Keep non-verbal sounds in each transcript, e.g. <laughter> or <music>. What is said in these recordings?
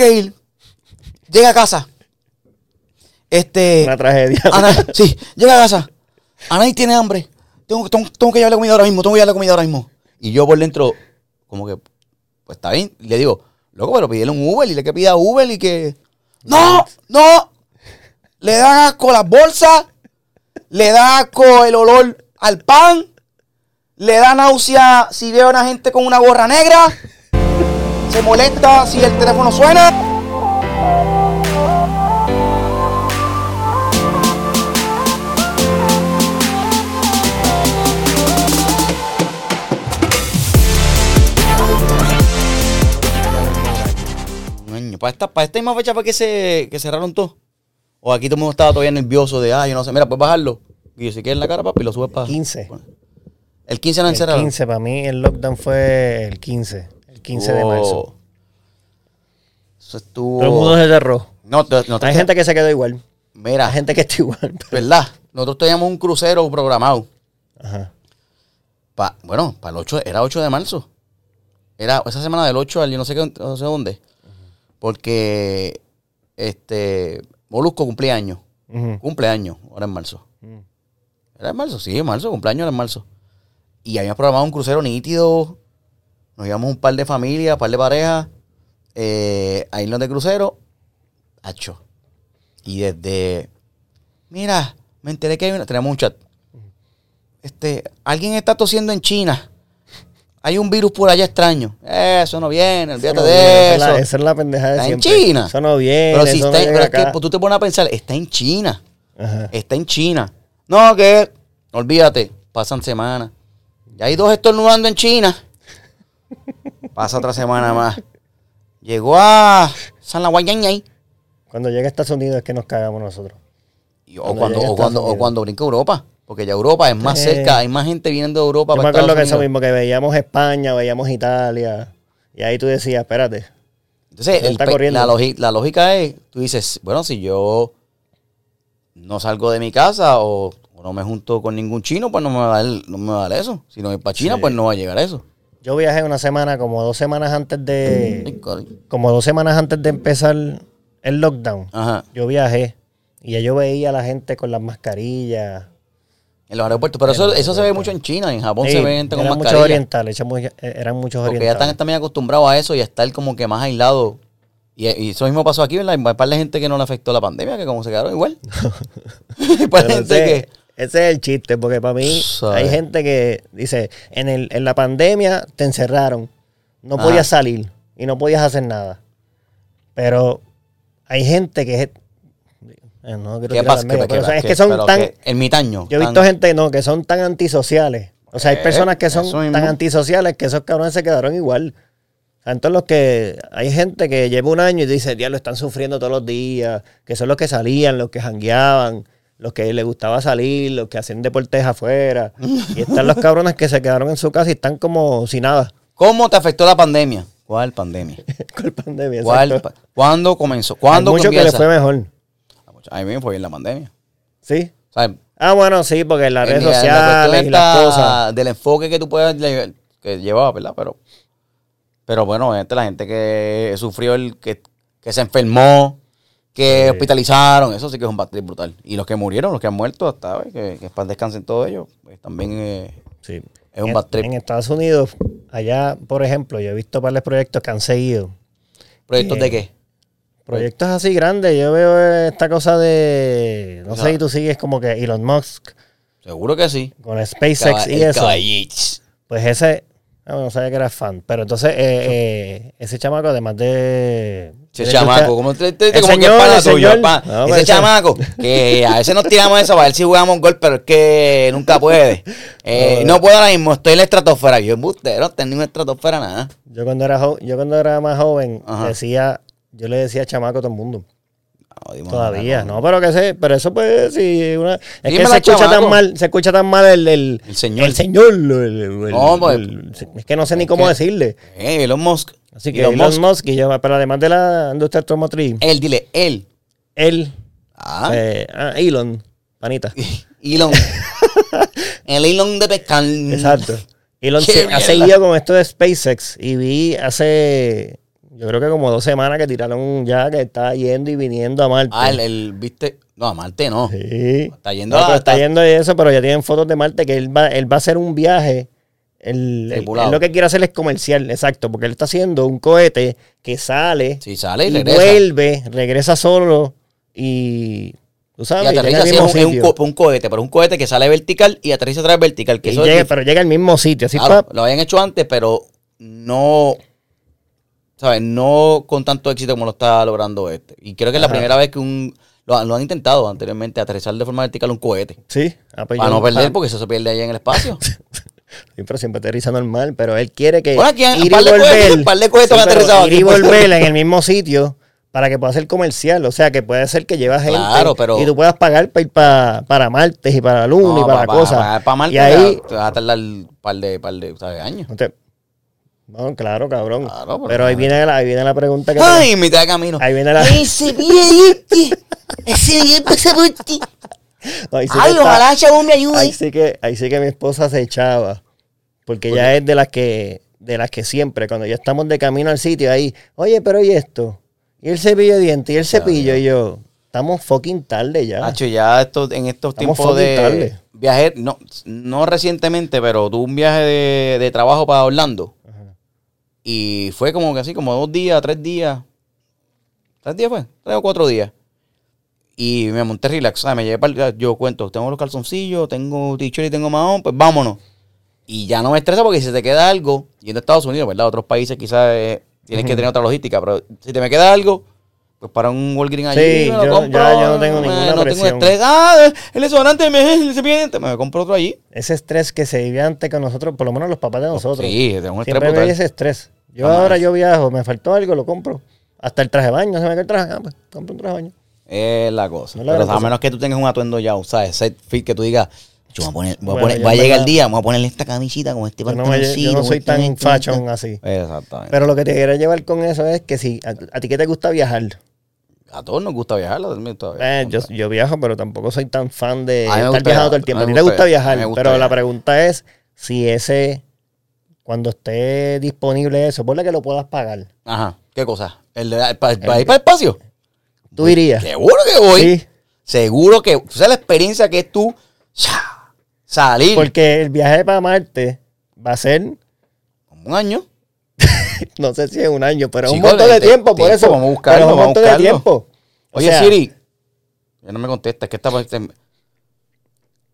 que ir. Llega a casa. Este. Una tragedia. Ana, sí, llega a casa. Anaí tiene hambre. Tengo, tengo, tengo que llevarle comida ahora mismo. Tengo que llevarle comida ahora mismo. Y yo por dentro, como que, pues está bien. Y le digo, loco, pero pídele un Uber. Y le que pida Uber y que. ¡No! ¡No! Le da asco las bolsas. Le da asco el olor al pan. Le da náusea si veo a una gente con una gorra negra. Se molesta si el teléfono suena. Para esta, para esta misma fecha fue que se que cerraron todo. O aquí todo el mundo estaba todavía nervioso de, ah, yo no sé, mira, puedes bajarlo. Y yo, si quieres en la cara, papi, lo subes para. 15. El 15 no El encerraron. 15, para mí el lockdown fue el 15. El 15 de marzo. Eso estuvo. Todo el mundo se cerró. No, no te- Hay gente que se quedó igual. Mira, Hay gente que está igual. <laughs> ¿verdad? Nosotros teníamos un crucero programado. Ajá. Pa, bueno, para el 8, era 8 de marzo. Era esa semana del 8 al yo no sé, qué, no sé dónde. Porque este Molusco cumpleaños. Ujú. Cumpleaños, ahora en marzo. ¿Era en marzo? Sí, en marzo, cumpleaños era en marzo. Y habíamos programado un crucero nítido. Nos íbamos un par de familias, un par de parejas. Eh, a irnos de crucero. Hacho. Y desde. Mira, me enteré que hay una. Tenemos un chat. Este, alguien está tosiendo en China. Hay un virus por allá extraño. Eso no viene, olvídate no de viene, esa es eso. la- Esa es la pendeja de Está en siempre. China. Eso no viene. pero si eso no está, llega pero es que pues, tú te pones a pensar, está en China. Ajá. Está en China. No, que olvídate, pasan semanas. Ya hay dos estornudando en China. Pasa otra semana <laughs> más. Llegó a San La Guayañay. Cuando llega a Estados Unidos es que nos cagamos nosotros. Y- O Cuando o, cuando, o cuando brinca Europa. Porque ya Europa es más Eh. cerca, hay más gente viniendo de Europa. Yo me acuerdo que eso mismo, que veíamos España, veíamos Italia. Y ahí tú decías, espérate. Entonces, el la, lógica es, tú dices, bueno, si yo no salgo de mi casa o, o no me junto con ningún chino, pues no me va a dar, no me va a dar eso. Si no voy para China, Sí. pues no va a llegar eso. Yo viajé una semana, como dos semanas antes de. coño. Como dos semanas antes de empezar el lockdown. Ajá. Yo viajé. Y ya yo veía a la gente con las mascarillas. En los aeropuertos. Pero eso, eso se ve mucho en China. En Japón Sí, se ve gente con eran muchos orientales, eran muchos- muchos Porque ya orientales. están también acostumbrados a eso y a estar como que más aislados. Y, y eso mismo pasó aquí, ¿verdad? Hay par de gente que no le afectó la pandemia, que como se quedaron igual. <laughs> <laughs> Hay par de gente que... ese es el chiste, porque para mí Sabes. hay gente que dice, en, el, en la pandemia te encerraron, no Ajá. podías salir y no podías hacer nada. Pero hay gente que es... eh, no quiero ¿Qué tirar pasa? al medio, ¿Qué- pero, o sea, es que son tan... Yo he tan- visto gente no, que son tan antisociales. O sea, hay Eh, personas que son mismo. tan antisociales que esos cabrones se quedaron igual. Entonces los que hay gente que lleva un año y dice, diablo, están sufriendo todos los días, que son los que salían, los que jangueaban, los que les gustaba salir, los que hacían deportes afuera. y están los cabrones que se quedaron en su casa y están como sin nada ¿Cómo te afectó la pandemia? ¿Cuál pandemia? <laughs> la pandemia. ¿Cuál, pa- ¿Cuándo comenzó? Hay ¿Cuándo mucho que les fue mejor. A mí me fue bien la pandemia. ¿Sí? O sea, Ah, bueno, sí, porque en las redes la- la sociales cuestión y las cosas. Del enfoque que tú puedes que llevaba, ¿verdad? Pero, pero bueno, la gente que sufrió el que, que se enfermó, que Sí. hospitalizaron, eso sí que es un batir brutal. Y los que murieron, los que han muerto hasta hoy, que, que para descansen todos ellos, pues también eh, Sí. es un en, bad trip. en Estados Unidos, allá, por ejemplo, yo he visto varios proyectos que han seguido. ¿Proyectos de qué? Proyectos así grandes. Yo veo esta cosa de. No O sé si tú sigues como que Elon Musk Seguro que sí. con SpaceX Caba- y eso. Pues ese. No, no sabía que era fan. Pero entonces, eh, eh, ese chamaco, además de. Ese de- chamaco, como, te- te- como que es pana tuyo. No, Ese chamaco, que a veces nos tiramos eso para ver si jugamos gol, pero es que nunca puede. <laughs> Eh, No, no puedo ahora mismo, estoy en la estratosfera. Yo embustero, no tengo en la estratosfera nada. Yo cuando era jo- yo cuando era más joven, Ajá. decía. Yo le decía chamaco a todo el mundo. No, Todavía, no, pero que sé, pero eso pues si una es que se escucha tan mal, se escucha tan mal el, el, El señor. el señor, el- No, pues, es que no sé ni cómo que- decirle. Eh, Elon Musk. Así que Elon Elon, Musk. Y yo, pero además de la industria automotriz, Él, dile, él. él, Ah, eh, ah, Elon, panita, <laughs> Elon. <laughs> el Elon de pescar. exacto. Elon se- ha seguido con esto de SpaceX y vi hace, Yo creo que como dos semanas que tiraron ya que está yendo y viniendo a Marte. Ah, el, el- viste. No, a Marte no. Sí. Está yendo No, a- está yendo y eso, pero ya tienen fotos de Marte que él va, él va a hacer un viaje. Él, él- lo que quiere hacer es comercial, exacto, porque él está haciendo un cohete que sale Sí, sale y y regresa. vuelve, regresa solo y tú Y sabes, llega aterriza es un, co- cohete, pero un cohete que sale vertical y aterriza otra vez vertical. Que Y eso llega- pero llega al mismo sitio, así Claro, lo habían hecho antes, pero no, ¿sabes? No con tanto éxito como lo está logrando este. Y creo que es la Ajá. primera vez que un lo, lo han intentado anteriormente, aterrizar de forma vertical un cohete. Sí, ah, pues Para no perder, porque eso se pierde allá en el espacio. <laughs> sí, pero siempre aterriza normal, pero él quiere que Bueno, aquí han- ir y volver, cohetes han ir y pues. volver en el mismo sitio para que pueda ser comercial, o sea, que puede ser que llevas gente Claro, pero- y tú puedas pagar para ir pa- para Marte y para la Luna y No, para pa- cosas. pa- pa Marte y ahí, te vas a tardar un par de, par de años. no, no, claro, cabrón. Claro, pero- pero ahí viene, la, ahí viene la pregunta que Ay, en mitad de camino. ahí viene la Ese billete, ese billete pasa por ti. ahí Ay, está- ojalá Chabón me ahí ayude. sí que ahí sí que mi esposa se echaba porque ella es de las que de las que siempre cuando ya estamos de camino al sitio ahí oye pero y esto y el cepillo de dientes y el cepillo y yo estamos fucking tarde ya Hacho, ya esto, en estos Estamos tiempos de fucking tarde. viaje, no, no recientemente, pero tuve un viaje de, de trabajo para Orlando. Y fue como que así, como dos días, tres días. ¿Tres días fue? Tres o cuatro días. Y me monté relax. Me llevé para yo cuento, tengo los calzoncillos, tengo t-shirt y tengo mahón, pues vámonos. Y ya no me estresa porque si se te queda algo, yendo a Estados Unidos, ¿verdad? Otros países quizás eh, tienes que tener otra logística, pero si te me queda algo, pues para un Walgreens allí, Sí, me lo yo- compro, ya yo no tengo eh, ninguna no presión. tengo estrés. Ah, el desodorante, me, el dientes, me compro otro allí. ese estrés que se vive antes con nosotros por lo menos los papás de nosotros Sí, tengo un estrés brutal. ese estrés yo Jamás. ahora yo viajo me faltó algo lo compro hasta el traje de baño se me cae el traje ah, pues compro un traje de baño Es la cosa. No es la Pero a menos que tú tengas un atuendo ya, ¿sabes? Set fit que tú digas, yo voy a poner, voy a, poner, va a llegar el día, voy a ponerle esta camisita con este no, pantaloncito. yo no soy con tan este, fashion este. así Exactamente. pero lo que te quiero llevar con eso es que si a, a ti que te gusta viajar a todos nos gusta viajar, a mí viajar. Eh, yo, yo viajo, pero tampoco soy tan fan de estar viajando todo el tiempo. a mí ti me te gusta viajar, gusta pero la pregunta es si ese, cuando esté disponible eso, ponle que lo puedas pagar. Ajá. ¿Qué cosa? ¿El de, para, ir para el espacio? ¿Tú irías? Seguro que voy. Sí, Seguro que. ¿Tú sabes la experiencia que es tú salir porque el viaje para Marte va a ser, como un año? <laughs> no sé si es un año, pero es un montón de de- tiempo, por eso. vamos a buscarlo, pero es un vamos a montón de tiempo. O Oye, sea, Siri. Ya no me contesta. Es que está.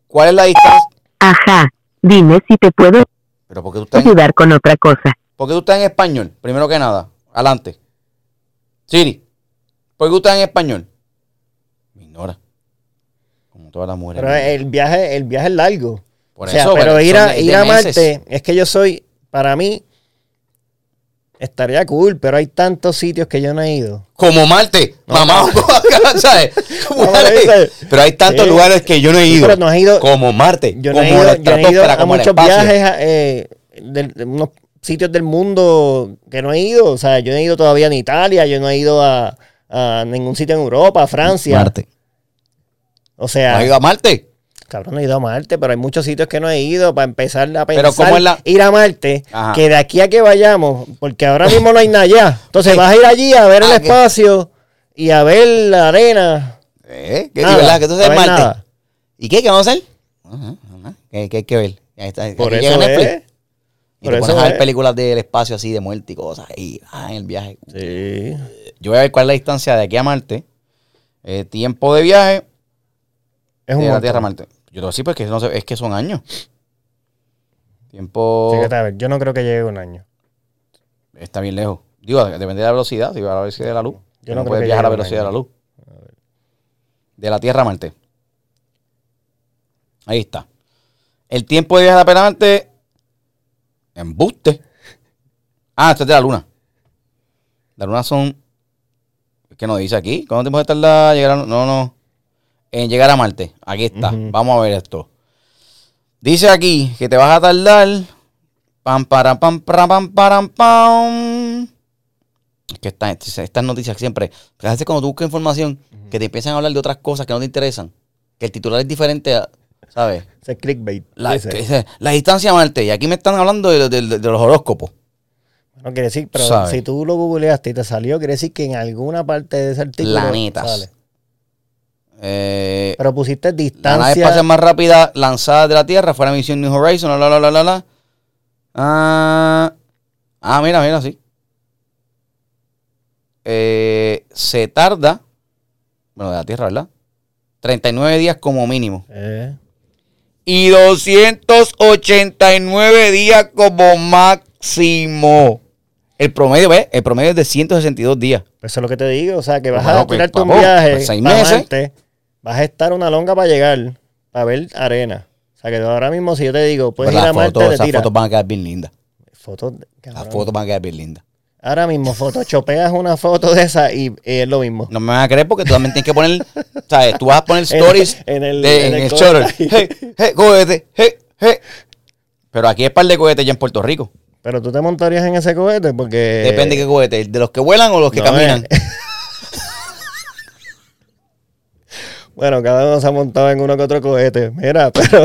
¿Cuál es la distancia? Ajá, dime si te puedo Pero porque tú estás en, ayudar con otra cosa. ¿por qué tú estás en español? Primero que nada. Adelante. Siri. ¿Por qué tú estás en español? Me ignora. Como todas las mujeres. Pero el viaje, el viaje es largo. Por o sea, eso, pero pero ir a, ir a. Marte, es que yo soy, para mí, estaría cool, pero hay tantos sitios que yo no he ido. Como Marte. Mamá, <laughs> ¿sabes? No, pero hay tantos Sí. lugares que yo no he Sí, ido. pero no has ido- Como Marte. Yo no como he ido, yo no he ido a como muchos viajes eh, de, de unos sitios del mundo que no he ido. O sea, yo no he ido todavía en Italia, yo no he ido a, a ningún sitio en Europa, a Francia. Marte. O ¿No sea, has ido a Marte? Cabrón, no he ido a Marte, pero hay muchos sitios que no he ido para empezar a pensar ¿cómo es la- ir a Marte, Ajá. que de aquí a que vayamos, porque ahora mismo no hay nada allá. Entonces vas a ir allí a ver el Ah, ¿qué? espacio y a ver la arena. ¿Eh? ¿Qué, Nada, ¿Verdad? ¿Que tú no sabes hay Marte? nada. ¿Y qué? ¿Qué vamos a hacer? Ajá, ajá. ¿Qué, qué hay que ver? Ahí está. Por Aquí eso es. Y Por te eso pones a ver es. películas del espacio así de muerte y cosas. Y ah, en el viaje. Sí. Yo voy a ver cuál es la distancia de aquí a Marte. Eh, tiempo de viaje Es un de la montón. Tierra a Marte. Yo te voy a decir porque no sé, es que son años. Tiempo Fíjate, a ver, yo no creo que llegue un año. está bien lejos. Digo, depende de la velocidad. Si va a la velocidad de la luz. Yo no, no creo puedes que viajar a la velocidad de la luz. De la Tierra a Marte. Ahí está. El tiempo de viaje a Marte. Embuste. Ah, esto es de la Luna. La Luna son. ¿Qué nos dice aquí? ¿Cuánto tiempo tarda llegar a.? No, no. En llegar a Marte. Aquí está. Vamos a ver esto. Dice aquí que te vas a tardar. Pam, para, pam, para, pam, param, pam. Es que esta- estas noticias siempre. A veces cuando tú buscas información, que te empiezan a hablar de otras cosas que no te interesan, que el titular es diferente, a- ¿sabes? Ese es clickbait. La, Ese. distancia a Marte. Y aquí me están hablando de, de- de- de los horóscopos. No quiere decir, pero ¿Sabes? si tú lo googleaste y te salió, quiere decir que en alguna parte de ese artículo Planetas. sale. Eh, Pero pusiste la nave distancia. espacial más rápida lanzada de la Tierra fue la misión New Horizons, la, la, la, la, la. Ah, ah, mira, mira, sí. Eh, se tarda, bueno, de la Tierra, ¿verdad? 39 días como mínimo. Eh, Y 289 días como máximo. El promedio, ¿ves? El promedio es de 162 días. pues eso es lo que te digo. O sea, que vas Bueno, a pues, tirarte un papo, viaje. pues, seis meses. Marte, vas a estar una longa para llegar, para ver arena. O sea, que ahora mismo, si yo te digo, puedes Pero ir a Marte, fotos, te esas fotos van a quedar bien lindas. Fotos, Las fotos van a quedar bien lindas. Ahora mismo, photoshopeas una foto de esa y, y es lo mismo. No me van a creer porque tú también tienes que poner, ¿sabes? Tú vas a poner <laughs> stories En el- de- en en el. Hey, hey, cohete, hey, hey. Pero aquí es par de cohetes ya en Puerto Rico. Pero tú te montarías en ese cohete porque. Depende de qué cohete. ¿De los que vuelan o los que no, caminan? eh. <laughs> Bueno, cada uno se ha montado en uno que otro cohete. Mira, <laughs> pero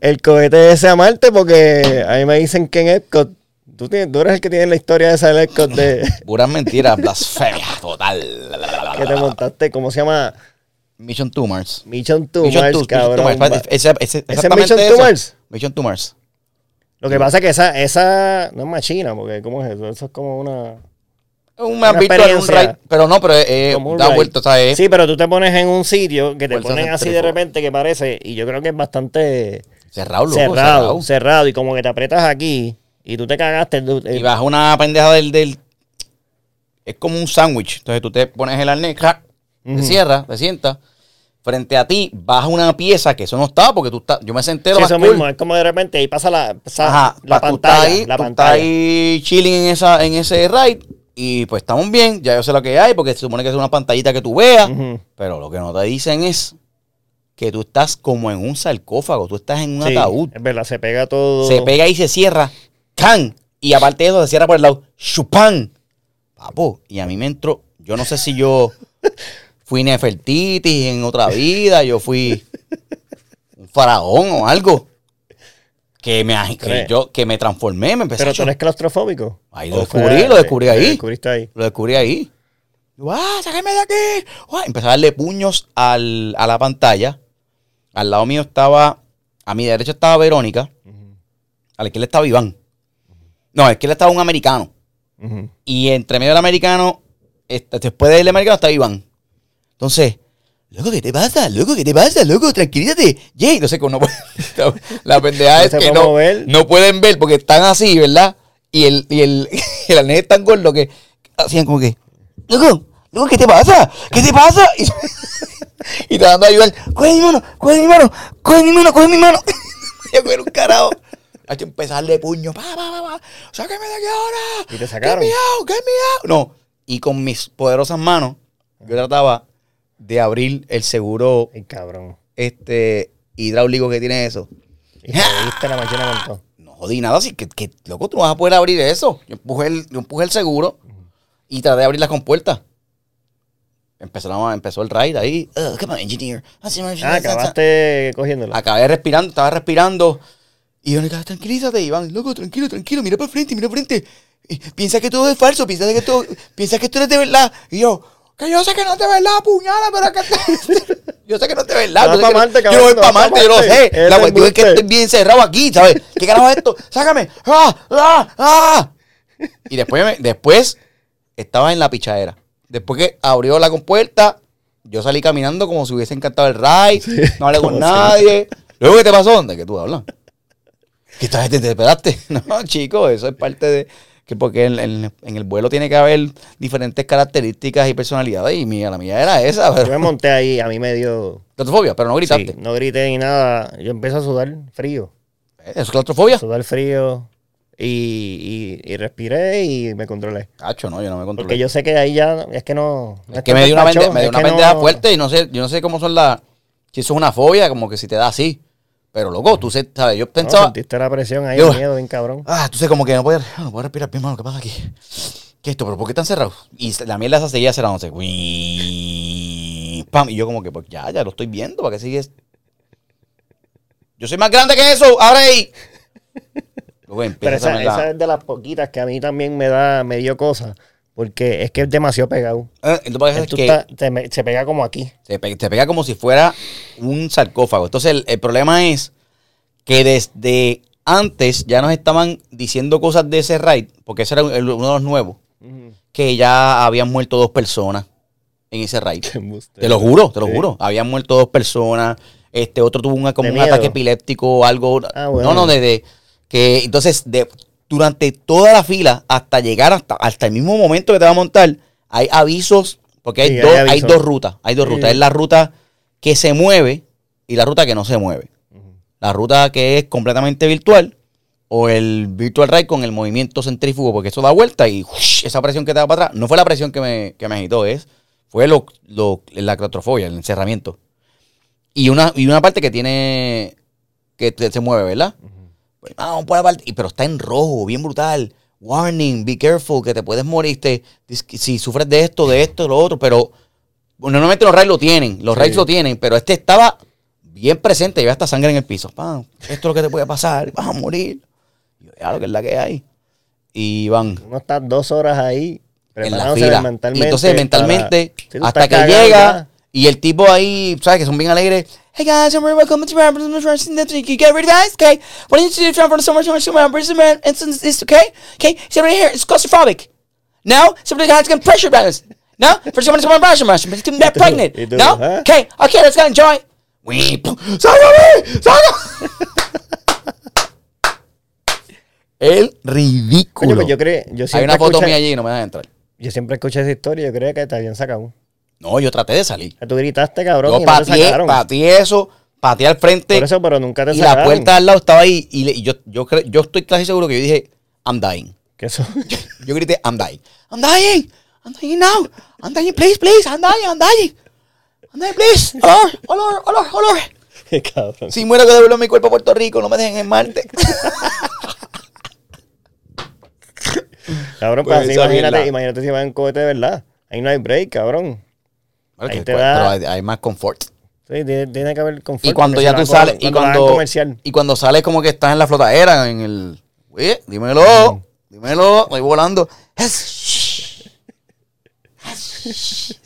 el cohete ese a Marte porque a mí me dicen que en Epcot. Tú, tienes- tú eres el que tiene la historia esa del Epcot de <laughs> Puras mentiras, <laughs> blasfemia total. que te montaste. ¿Cómo se llama? Mission to Mars. Mission to Mission Mars, to- Mission to cabrón. Mars. Ese- ese- ¿Ese es Mission to eso. Mars? Mission to Mars. Lo que pasa es que esa, esa no es machina, porque ¿cómo es eso? Eso es como una... Un Una virtual, un experiencia. ride, pero no, pero eh, un da vuelta. Sí, pero tú te pones en un sitio que te Fuerza ponen así de repente que parece, y yo creo que es bastante Cerrado, loco, cerrado, cerrado. cerrado, y como que te aprietas aquí y tú te cagaste. eh, Y baja una pendeja del, del... Es como un sándwich. Entonces tú te pones el arnés, crack, te cierras, te sientas. Frente a ti baja una pieza que eso no estaba porque tú estás... Yo me senté lo sí, eso cool. mismo, es como de repente ahí pasa la, pasa Ajá, la pa- tú pantalla. ahí, la pantalla. ahí chilling en, esa, en ese ride y pues estamos bien, ya yo sé lo que hay porque se supone que es una pantallita que tú veas, pero lo que no te dicen es que tú estás como en un sarcófago, tú estás en un Sí, ataúd, Es verdad, se pega todo. se pega y se cierra, ¡can! Y aparte de eso se cierra por el lado, ¡chupan! Papo, y a mí me entró, yo no sé si yo fui Nefertiti en otra vida, yo fui un faraón o algo. Que me, que yo, que me transformé, me empecé Pero a tú eres claustrofóbico. Ahí lo ¿O fue- descubrí, lo descubrí ahí. Lo descubriste ahí. Lo descubrí ahí. ¡Ah, sáquenme de aquí! ¡Ah! Empecé a darle puños al- a la pantalla. Al lado mío estaba, a mi derecha estaba Verónica. A la izquierda estaba Iván. No, a la izquierda estaba un americano. Y entre medio del americano, este, después del americano estaba Iván. Entonces, loco, ¿qué te pasa? Loco, ¿qué te pasa? Loco, tranquilízate. Jay, no sé cómo no. <laughs> La pendeja No es que no, mover. no pueden ver porque están así, ¿verdad? Y el, y el, <laughs> el arnés es tan gordo que hacían como que, loco, loco, ¿qué te pasa? ¿Qué te pasa? <laughs> Y, y tratando de ayudar, coge mi mano, coge mi mano, coge mi mano, coge mi mano. y yo un carajo. Hay que empezar a darle puño, pa, pa, pa, pa, sáqueme de aquí ahora. ¿Y te sacaron? Get me out, get me out. No, y con mis poderosas manos, yo trataba de abrir el seguro Ay, cabrón. este hidráulico que tiene eso. Y te <laughs> diste la máquina con todo. No jodí nada, así que, que, loco, tú no vas a poder abrir eso. Yo empujé el, yo empujé el seguro y traté de abrir las compuertas. Empezó, empezó el ride ahí. Uh, come on, engineer. Ah, acabaste cogiéndola. Acabé respirando, estaba respirando. Y yo le dije, tranquilízate, Iván. Loco, tranquilo, tranquilo, mira para frente, mira para frente. Y Piensa que todo es falso, piensa que todo, piensa que esto es de verdad. Y yo, que yo sé que no es de verdad, puñala, pero que <laughs> yo sé que no es de verdad. Vas Yo pa' que- Marte, yo no voy para pa' Marte, yo lo sé. Es La cuestión es que estoy bien cerrado aquí, ¿sabes? ¿Qué carajo es esto? Sácame. ¡Ah! ¡Ah! ¡Ah! Y después, me- después estaba en la pichadera. Después que abrió la compuerta, yo salí caminando como si hubiese encantado el ride. no hablé con <laughs> nadie. Luego, ¿qué te pasó? ¿De qué tú hablas? ¿Qué tal? ¿Te, te esperaste? <laughs> No, chico, eso es parte de... que Porque en, en- en el vuelo tiene que haber diferentes características y personalidades. Y mía, la mía era esa. Yo me Pero, monté ahí, a mí me dio. claustrofobia, pero no Sí, gritaste. no grité ni nada. Yo empecé a sudar frío. ¿Eso es claustrofobia? Sudar frío. Y, y, y respiré y me controlé. Cacho, no, yo no me controlé. Porque yo sé que ahí ya es que no. no Es que me dio una, pende- me dio una pendeja fuerte y no sé, yo no sé cómo son las... Si eso es una fobia, como que si te da así. Pero, loco, tú ¿sabes? Yo Pensaba, pensaba... sentiste la presión ahí, Yo- el miedo, bien cabrón. Ah, tú sé como que no puedo, no puedo respirar bien, mano. ¿Qué pasa aquí? ¿Qué es esto? ¿Pero por qué están cerrados? Y la mierda esa seguía cerrándose. Pam. Y yo como que, pues ya, ya lo estoy viendo. ¿Para qué sigues? Yo soy más grande que eso. ¡Abre ahí! Luego Pero esa, esa es de las poquitas que a mí también me da, me dio cosa. Porque es que es demasiado pegado. Eh, Entonces, es que estás- te se pega como aquí. se, pe- se pega como si fuera un sarcófago. Entonces, el, el problema es que desde antes ya nos estaban diciendo cosas de ese raid, porque ese era el- uno de los nuevos, que ya habían muerto dos personas en ese raid. Te lo juro, te lo Sí. juro. Habían muerto dos personas. Este otro tuvo una, como De un miedo. ataque epiléptico o algo. Ah, bueno. No, no, de, de- que entonces de, durante toda la fila hasta llegar hasta, hasta el mismo momento que te va a montar, hay avisos, porque hay, Sí, hay dos, hay avisos. dos rutas. Hay dos Sí. rutas. Es la ruta que se mueve y la ruta que no se mueve. La ruta que es completamente virtual o el virtual ride con el movimiento centrífugo, porque eso da vuelta y esa presión que te da para atrás, no fue la presión que me, que me agitó, es, fue lo, lo- la claustrofobia, el encerramiento. Y una, y una parte que tiene, que te- se mueve, ¿verdad? Pues, ah, vamos por la parte, y- pero está en rojo, bien brutal. Warning, be careful, que te puedes morir te- si sufres de esto, de esto, de lo otro, pero normalmente los raids lo tienen, los Sí. raids lo tienen, pero este estaba bien presente, lleva hasta sangre en el piso. Pam, esto es lo que te puede pasar, vas a morir. Y yo, ya lo que es la que hay. Y van Uno está dos horas ahí en la fila. mentalmente. y entonces para- mentalmente, Sí, hasta que llega ya. Y el tipo ahí, ¿sabes? Que son bien alegres. Hey guys, I'm welcome to Rapid You get ready, guys? Okay. What do you need to do for the summer, summer, summer, summer, and it's okay? Okay, somebody here, it's claustrophobic. Now, somebody has got pressure balance. No? For someone to pressure balance, but getting that pregnant. y No? Okay, okay, let's go enjoy. Wee, pu- ¡Sácame! ¡Sácame! El ridículo. Coño, pues yo creo, yo Hay siempre una foto mía allí y no me dejan entrar. Yo siempre escuché esa historia, yo creía que te habían sacado. No, yo traté de salir. Tú gritaste, cabrón, Yo y no te pateé, pateé eso, pateé al frente Por eso, pero nunca te y sacaron. la puerta al lado estaba ahí y, le- y yo, yo, yo estoy casi seguro que yo dije, I'm dying. Que eso... <laughs> Yo grité, I'm dying. I'm dying. I'm dying now. I'm dying, please, please. I'm dying, I'm dying. I'm dying, please. Olor, olor, olor, olor. <laughs> cabrón. Si muero que devuelvo mi cuerpo a Puerto Rico, no me dejen en Marte. <laughs> Cabrón, Pues pues así imagínate, imagínate si va en cohete de verdad. Ahí no hay break, cabrón. Ahí te da- Pero hay, hay más confort. Sí, tiene, tiene que haber confort. Y cuando porque ya tú sales, y cuando, comercial. y cuando sales como que estás en la flotadera, en el, oye, dímelo, dímelo, estoy volando. Es-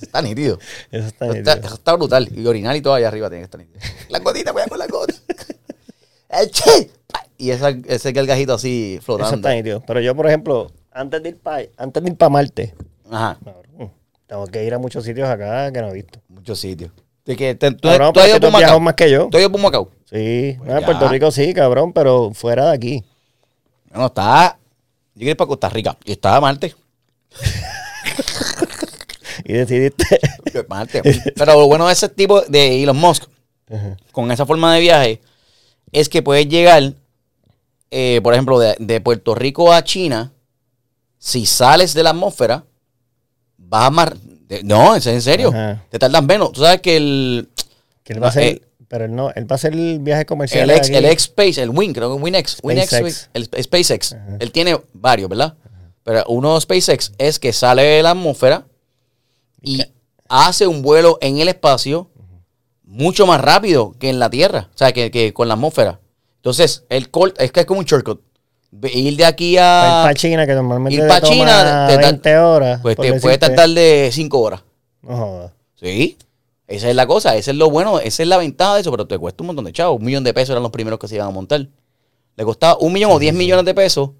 Está nítido. Eso está Eso está, nítido. eso está brutal. Y orinar y todo allá arriba tiene que estar nítido. La gotita, voy a con la gota. El che. Y esa, ese gargajito así Eso flotando. está nítido. Pero yo, por ejemplo, antes de ir para antes de ir para Marte, Ajá. cabrón, tengo que ir a muchos sitios acá que no he visto. Muchos sitios. De que te- tú, Cabrón, tú has ido tú más que yo. Tú has ido por Macao. Sí, Pues no, en. Puerto Rico sí, cabrón, pero fuera de aquí. No, está. Yo quiero ir para Costa Rica. Y estaba Marte. <laughs> Y decidiste. Marte. Pero lo bueno de ese tipo de Elon Musk, con esa forma de viaje, es que puedes llegar, eh, por ejemplo, de, de Puerto Rico a China. Si sales de la atmósfera, vas a mar. no, es en serio. Ajá. Te tardas menos. Tú sabes que el. que él va a hacer, Eh, pero él no, él va a hacer el viaje comercial. El ex, el ex Space, el Wing, creo que WinX, WinX, el SpaceX, él tiene varios, ¿verdad? Pero uno de SpaceX es que sale de la atmósfera y hace un vuelo en el espacio mucho más rápido que en la Tierra, o sea, que, que con la atmósfera. Entonces, el cort, es que es como un shortcut. Ir de aquí Para ir a... para China, que normalmente ir te pa' toma China, te tar- 20 horas. Pues te puede tardar de 5 horas. No jodas. Sí. Esa es la cosa, esa es lo bueno, esa es la ventaja de eso, pero te cuesta un montón de chavos. Un millón de pesos eran los primeros que se iban a montar. Le costaba un millón o diez millones de pesos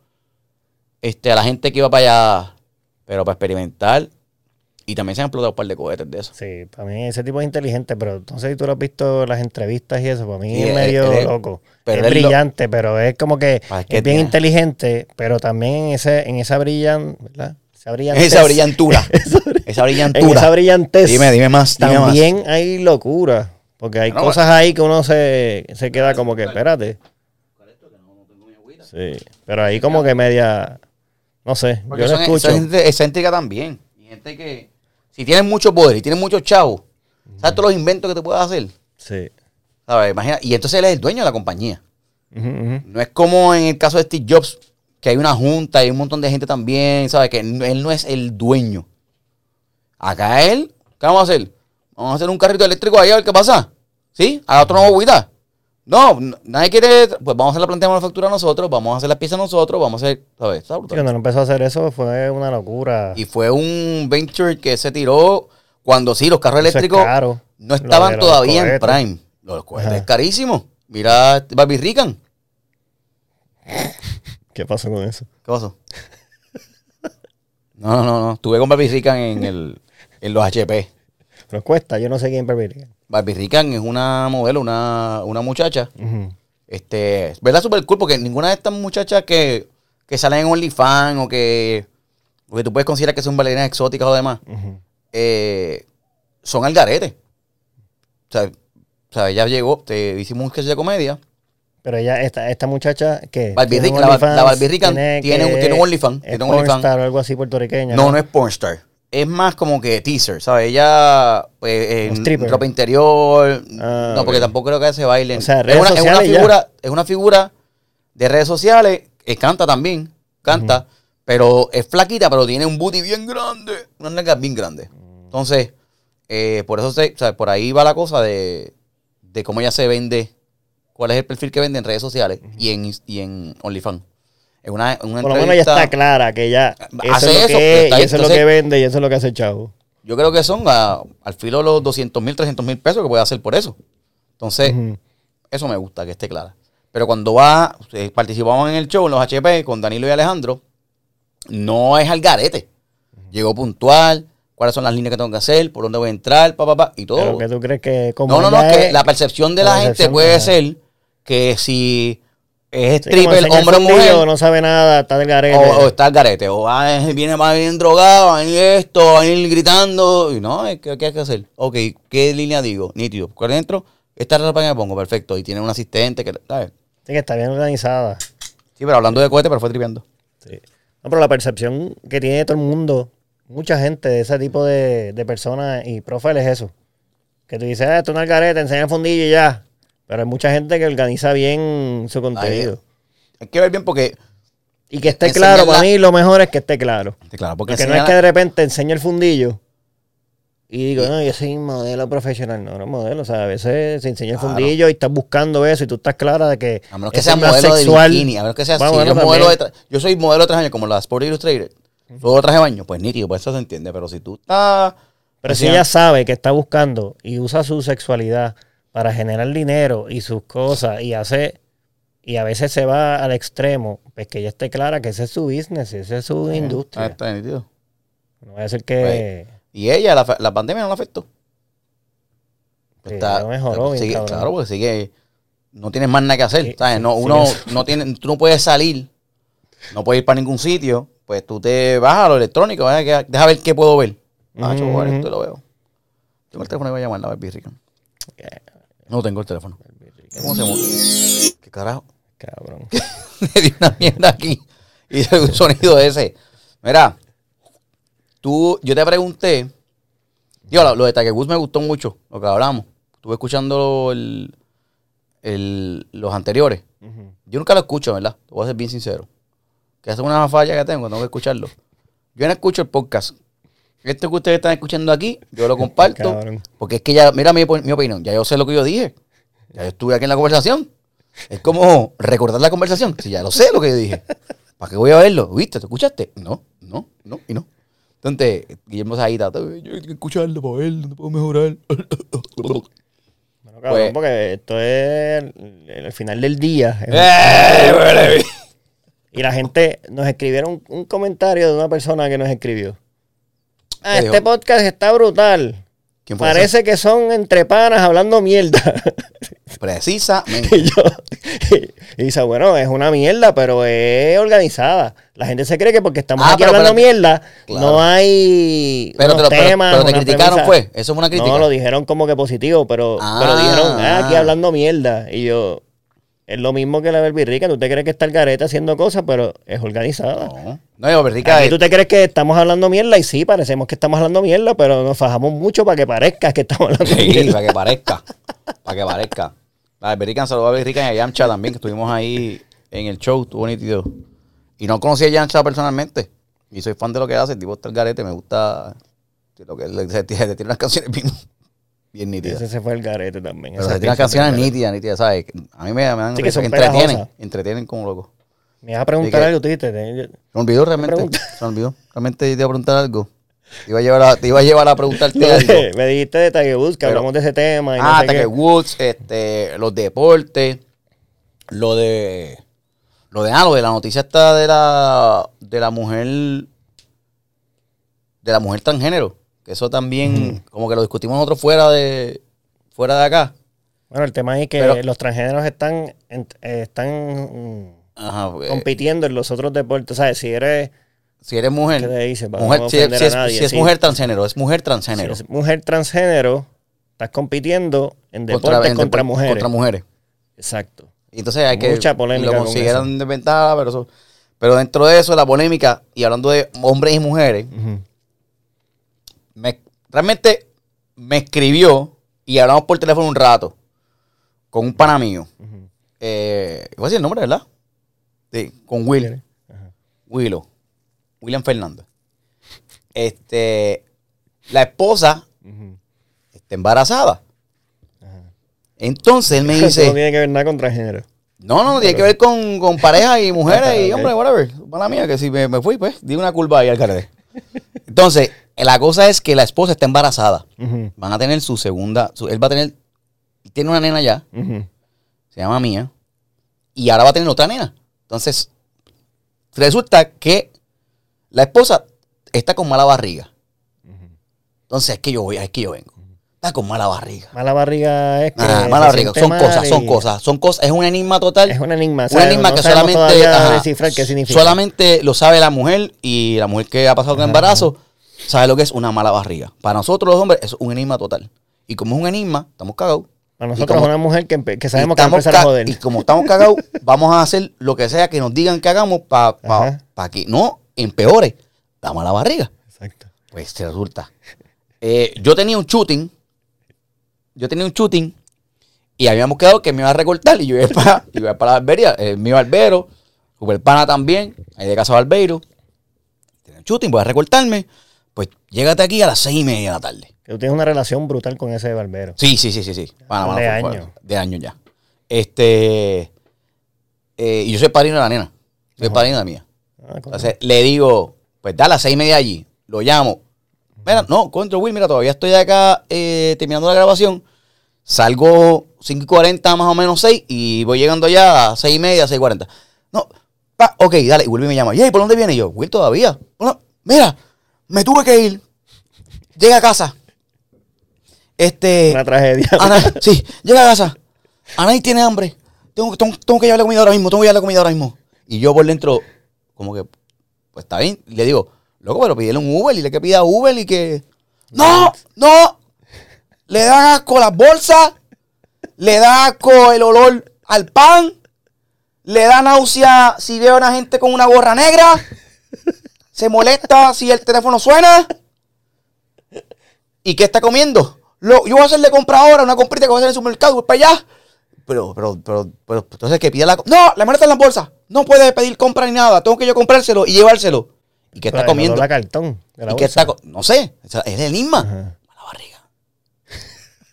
este, a la gente que iba para allá, pero para experimentar. Y también se han explotado un par de cohetes de eso. Sí, para mí ese tipo es inteligente, pero no sé si tú lo has visto las entrevistas y eso, para mí Sí, es él- medio es- loco. pero es lo- brillante, pero es como que Ah, es bien tiene- inteligente, pero también en, ese, en esa brillan, ¿verdad? Esa brillantez. Esa brillantura. <laughs> Esa en brillantura. esa brillantez. Dime, dime más, dime más. también hay locura, porque hay No, cosas ahí que uno se, se queda como que, espérate. Sí, pero ahí como que media, no sé, Porque yo lo son- escucho. esa gente excéntrica también. Y gente que, si tienen mucho poder y tienen muchos chavos, ¿sabes todos los inventos que te puedes hacer? Sí. ¿Sabes? Imagina, y entonces él es el dueño de la compañía. No es como en el caso de Steve Jobs, que hay una junta y un montón de gente también, ¿sabes? Que él no es el dueño. Acá él, ¿qué vamos a hacer? Vamos a hacer un carrito eléctrico ahí a ver qué pasa. ¿Sí? A la otra no agüita. No, nadie quiere. Pues vamos a hacer la planta de manufactura nosotros, vamos a hacer las piezas nosotros, vamos a hacer. ¿Sabes? Sí, cuando empezó a hacer eso fue una locura. Y fue un venture que se tiró cuando sí, los carros es eléctricos no estaban todavía en. Prime. Los cohetes es carísimo. Mira Barbie Rican. ¿Qué pasó con eso? ¿Qué pasó? No, no, no, no. Estuve con Barbie Rican en, el, en los HP. Pero cuesta, yo no sé quién permitiría. Barbie Rican es una modelo, una, una muchacha. Este, ¿verdad? Súper cool porque ninguna de estas muchachas que, que salen en OnlyFans o que, o que tú puedes considerar que son bailarinas exóticas o demás, eh, son al garete. O sea, o sea, ella llegó, te hicimos un sketch de comedia. Pero ella, esta, esta muchacha, ¿qué? Barbie ¿Tiene Rican, la- la Barbie Rican tiene un- que- tiene un OnlyFans, es tiene un OnlyFans. pornstar o algo así puertorriqueña. No, no es pornstar. Es más como que teaser, ¿sabes? Ella, en stripper. ropa interior. Ah, no, porque tampoco creo que hace baile. O sea, es, redes una, es una sociales ya. figura, es una figura de redes sociales. eh, canta también, canta. Pero es flaquita, pero tiene un booty bien grande. Unas nalgas bien grandes. Entonces, eh, por eso se, o sea, por ahí va la cosa de, de cómo ella se vende. ¿Cuál es el perfil que vende en redes sociales y en, y en OnlyFans? Es una, una Por lo menos ya está clara que ya eso Hace es lo eso, que es, está y eso es lo que vende y eso es lo que hace el chavo. Yo creo que son a- al filo los 200 mil, 300 mil pesos que puede hacer por eso. Entonces, eso me gusta, que esté clara. Pero cuando va, eh, participamos en el show, en los HP, con Danilo y Alejandro, no es al garete. Llegó puntual, cuáles son las líneas que tengo que hacer, por dónde voy a entrar, pa, pa, pa, y todo. Pero que tú crees que como No, no, no, es que la percepción de la la, gente puede ser que si es Sí, stripper, hombre o mujer, no sabe nada, está del garete. o, o está al garete, o ah, viene más bien drogado, va a venir esto, va a venir gritando, y no, es que- ¿qué hay que hacer? Ok, ¿qué línea digo? Nítido, por dentro, esta ropa que me pongo, perfecto, y tiene un asistente que, ¿sabes? Sí, que está bien organizada. Sí, pero hablando de cohete, pero fue tripeando. Sí. No, pero la percepción que tiene todo el mundo, mucha gente de ese tipo de, de personas y profile es eso. Que tú dices, ah, esto no es garete, enseña el fundillo y ya. Pero hay mucha gente que organiza bien su contenido. Hay que ver bien porque, y que esté claro, para mí lo mejor es que esté claro. claro, porque, Porque no es que de repente enseño el fundillo y digo, no, yo soy modelo profesional. No, no es modelo. O sea, a veces se enseña el Claro. fundillo y estás buscando eso y tú estás clara de que. A menos que sea modelo sexual. de bikini, a menos que sea Bueno, así. bueno, yo, modelo de yo soy modelo de tres años, como la Sport Illustrated. Luego traje baño, pues nítido, pues eso se entiende. Pero si tú estás. Pero si ella sabe que está buscando y usa su sexualidad para generar dinero y sus cosas y hace. Y a veces se va al extremo, pues que ella esté clara que ese es su business, esa es su Ah, industria. está nítido. No va a ser que. Y ella, la, la pandemia no la afectó. Sí, ella mejoró sigue- claro, porque sigue. No tienes más nada que hacer. Sí, ¿sabes? no, sí, uno no tiene, tú no puedes salir, no puedes ir para ningún sitio. Pues tú te vas a lo electrónico, deja ver qué puedo ver. Ah, yo voy a ver ujú. esto lo veo. Tengo el teléfono y voy a llamar la Barbie Rican. No tengo el teléfono. ¿Cómo se mueve? ¿Qué carajo? Cabrón. <laughs> me dio una mierda aquí. Y un sonido ese. Mira, tú, yo te pregunté. Digo, lo, lo de Woods me gustó mucho, lo que hablamos. Estuve escuchando el, el- los anteriores. Yo nunca lo escucho, ¿verdad? Te voy a ser bien sincero. Que esa es una falla que tengo, tengo que escucharlo. Yo no escucho el podcast. Esto que ustedes están escuchando aquí, yo lo <laughs> comparto. Porque es que ya, mira mi, mi opinión, ya yo sé lo que yo dije. Ya yo estuve aquí en la conversación. Es como recordar la conversación. Si ya lo sé lo que yo dije. ¿Para qué voy a verlo? ¿Viste? ¿Te escuchaste? No, no, no y no. Entonces, Guillermo Saída, yo hay que escucharlo para verlo, no puedo mejorar. <laughs> Bueno, cabrón, Pues- porque esto es el, el final del día. <laughs> ¡Eh! Y la gente nos escribieron un, un comentario de una persona que nos escribió. Ah, ¿Qué este dijo? podcast está brutal. ¿Quién fue Parece que son entre panas hablando mierda. <laughs> Precisamente. y yo, y dice, bueno, es una mierda, pero es organizada. La gente se cree que porque estamos Ah, aquí pero hablando mierda, Claro. no hay Pero unos temas, pero te criticaron, fue. Eso fue una crítica. No, lo dijeron como que positivo, pero, Ah. pero dijeron, ah, aquí hablando mierda. Y yo, es lo mismo que la Rica. Tú te crees que está el garete haciendo cosas, pero es organizada. No, no, Aquí eh, tú te crees que estamos hablando mierda y sí, parecemos que estamos hablando mierda, pero nos fajamos mucho para que parezca que estamos hablando <laughs> Sí, mierda. para que parezca. Para que parezca. La Berican saludó a Berican y a Yamcha también, que estuvimos ahí en el show, estuvo nítido. Y no conocí a Yamcha personalmente. Y soy fan de lo que hace, el tipo está el garete, me gusta lo que le- tiene unas canciones bien, Bien nítida. Ese se fue el garete también. Pero pieza canciones nítidas, nítidas, ¿sabes? A mí me, me dan Sí, que son entretienen, pegajosas. entretienen como loco. Me ibas a preguntar algo, tú dijiste. te- Se me olvidó realmente. Se me olvidó. Realmente te iba a preguntar algo. Te iba a llevar a, te iba a, llevar a preguntarte <laughs> Me, algo. me dijiste de Tiger Woods, que Pero- hablamos de ese tema. Y no Ah, sé qué. Tiger Woods, este, los deportes, lo de. Lo de, ah, lo de la noticia esta de la, de la mujer. De la mujer transgénero. Eso también, como que lo discutimos nosotros fuera de. Fuera de acá. Bueno, el tema es que Pero- los transgéneros están, eh, están Ajá. porque compitiendo en los otros deportes. ¿Sabes? Si eres si eres mujer. ¿Qué te dice? Para mujer no si, es, si es- nadie, si es sí. mujer transgénero, es mujer si transgénero. eres mujer transgénero, estás compitiendo en deportes en contra, depor- mujeres. Contra mujeres. Exacto. Y entonces hay que. Mucha polémica Lo con consiguieron eso. de ventaja, pero eso. Pero dentro de eso, la polémica, y hablando de hombres y mujeres. Me, realmente me escribió y hablamos por teléfono un rato con un pana mío. Eh, voy a decir el nombre, ¿verdad? Sí, con Will. Ajá. Willow. William Fernández. Este. La esposa está embarazada. Ajá. Entonces él me <laughs> Eso no dice. tiene que ver nada con transgénero. No, no, tiene que ver con, con parejas y mujeres y <laughs> hombres, whatever. Mala mía, que si me, me fui, pues, di una curva ahí al carrete. Entonces, la cosa es que la esposa está embarazada. Van a tener su segunda, su- él va a tener, tiene una nena ya, se llama Mía, y ahora va a tener otra nena. Entonces, resulta que la esposa está con mala barriga. Entonces, es que yo voy, es que yo vengo. Está con mala barriga. Mala barriga es que. Ah, mala barriga. Son cosas, son cosas, son cosas. Es un enigma total. Es un enigma. Un enigma No que solamente, ajá, qué significa. solamente lo sabe la mujer y la mujer que ha pasado con embarazo sabe lo que es una mala barriga. Para nosotros los hombres es un enigma total. Y como es un enigma, estamos cagados. Para nosotros como- es una mujer que, que sabemos que va a empezar a joder. Y como estamos cagados, <laughs> vamos a hacer lo que sea que nos digan que hagamos para Ajá. que no empeore la mala barriga. Exacto. Pues se resulta. Eh, yo tenía un shooting. Yo tenía un shooting. Y habíamos quedado que me iba a recortar. Y yo iba <laughs> para, iba para la barbería. Eh, mi barbero. Super pana también. Ahí de casa Barbeiro. Tenía un shooting. Voy a recortarme. Pues llégate aquí a las seis y media de la tarde. Tú tienes una relación brutal con ese barbero. Sí, sí, sí, sí, sí. De fue- años. De años ya. Este. eh, y yo soy padrino de la nena. Soy Ajá. padrino de la mía. Ah. Entonces le digo, pues da a las seis y media allí. Lo llamo. Mira, no, contra Will, mira, todavía estoy acá eh, terminando la grabación. Salgo 5 y 40, más o menos 6, y voy llegando allá a 6 y media, 6 y 40. No, pa, ok, dale. Y Will me llama. ¿Y por dónde viene? Y yo, Will, todavía. Bueno, mira, me tuve que ir. Llega a casa. Este. Una tragedia. Ana, sí, llega a casa. Anaí tiene hambre. Tengo, tengo, tengo que llevarle comida ahora mismo. Tengo que llevarle comida ahora mismo. Y yo por dentro, como que, pues está bien. Y le digo, loco, pero pídele un Uber. Y le que pida Uber y que. ¡No! ¡No! Le da asco las bolsas. Le da asco el olor al pan. Le da náusea si veo a una gente con una gorra negra. Se molesta si el teléfono suena. ¿Y qué está comiendo? Lo, yo voy a hacerle compra ahora, una comprita que voy a hacer en el supermercado, voy para allá. Pero, pero, pero, pero, entonces que pida la... No, la maleta en la bolsa. No puede pedir compra ni nada. Tengo que yo comprárselo y llevárselo. ¿Y qué está Pero comiendo? olor a cartón de la ¿Y qué está No sé, es el enigma. Ajá. Mala barriga.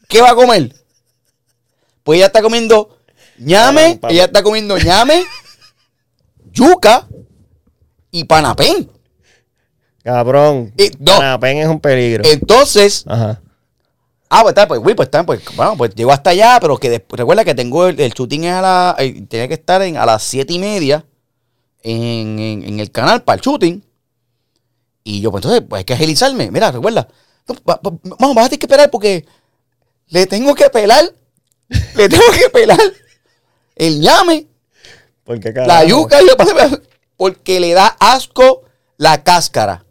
¿Qué va a comer? Pues ella está comiendo ñame, ella está comiendo ñame, yuca y panapén. Cabrón. Y- no. Canapén es un peligro. Entonces, Ajá. Ah, pues está, pues, güey, pues está, pues, bueno, pues llegó hasta allá, pero que después, recuerda que tengo el, el shooting a la, eh, tenía que estar en, a las siete y media en, en- en el canal para el shooting. Y yo, pues entonces, pues hay que agilizarme. Mira, recuerda, no, va- va- vamos, vas a tener que esperar porque le tengo que pelar, le tengo que pelar el ñame, Porque la yuca, <laughs> porque le da asco la cáscara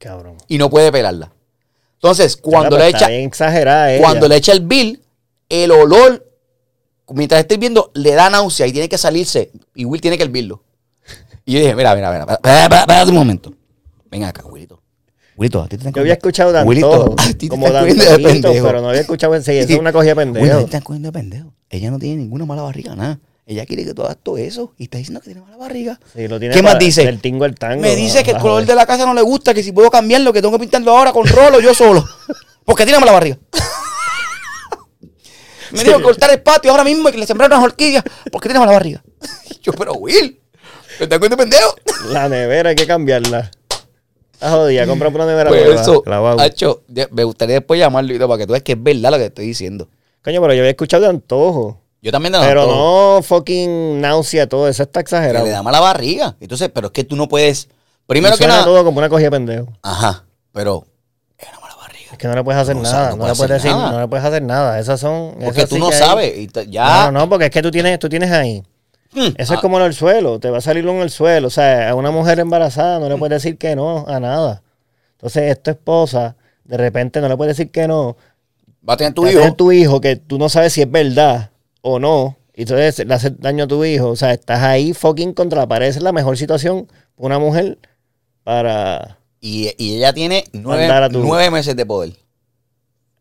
cabrón. y no puede pelarla. Entonces, cuando le echa, bien exagerada ella. cuando le echa el bill, el olor, mientras esté viendo, le da náusea y tiene que salirse. Y Will tiene que hervirlo. Y yo dije, mira, mira, mira, espérate, un momento. Ven acá, Willito. Willito, a ti te están Yo había escuchado de Willito, <laughs> te como de pendejo. pero no había escuchado en sí. Eso Sí. es una cogida de Will, te pendejo. están cogiendo de pendejo. Ella no tiene ninguna mala barriga, nada. Ella quiere que tú hagas todo eso y está diciendo que tiene mala barriga. Sí, lo tiene ¿Qué más dice? Del tingo al tango. Me dice que el color joder. de la casa no le gusta, que si puedo cambiarlo, que tengo que pintarlo ahora con rolo yo solo. <laughs> Porque tiene mala barriga. <laughs> Me dijo cortar el patio ahora mismo y que le sembraron unas orquídeas porque tiene mala barriga. <laughs> Yo, pero Will, ¿te das cuenta, pendejo? La nevera hay que cambiarla. Ah, jodida, compra una nevera Pues nueva, eso. Hacho, me gustaría después llamarlo y todo, para que tú veas que es verdad lo que te estoy diciendo. Coño, pero yo había escuchado de antojo. Yo también de Pero no fucking náusea, todo eso está que exagerado. le da mala barriga. Entonces, pero es que tú no puedes. Primero que nada. todo como una cogida de pendejo. Ajá, pero es que no le puedes hacer No, o nada. sea, No, no le puedes hacer decir, nada. no le puedes hacer nada. Esas son. Porque esas tú no que sabes. y ya. No, no, porque es que tú tienes, tú tienes ahí. Hmm, Eso ah, es como en el suelo, te va a salir en el suelo. O sea, a una mujer embarazada no le puedes decir que no a nada. Entonces, es tu esposa, de repente no le puedes decir que no. Va a tener tu Va a hijo. tener tu hijo que tú no sabes si es verdad o no. Y entonces le hace daño a tu hijo. O sea, estás ahí fucking contra la pared. Esa es la mejor situación para una mujer para. Y, y ella tiene nueve, tu- nueve meses de poder.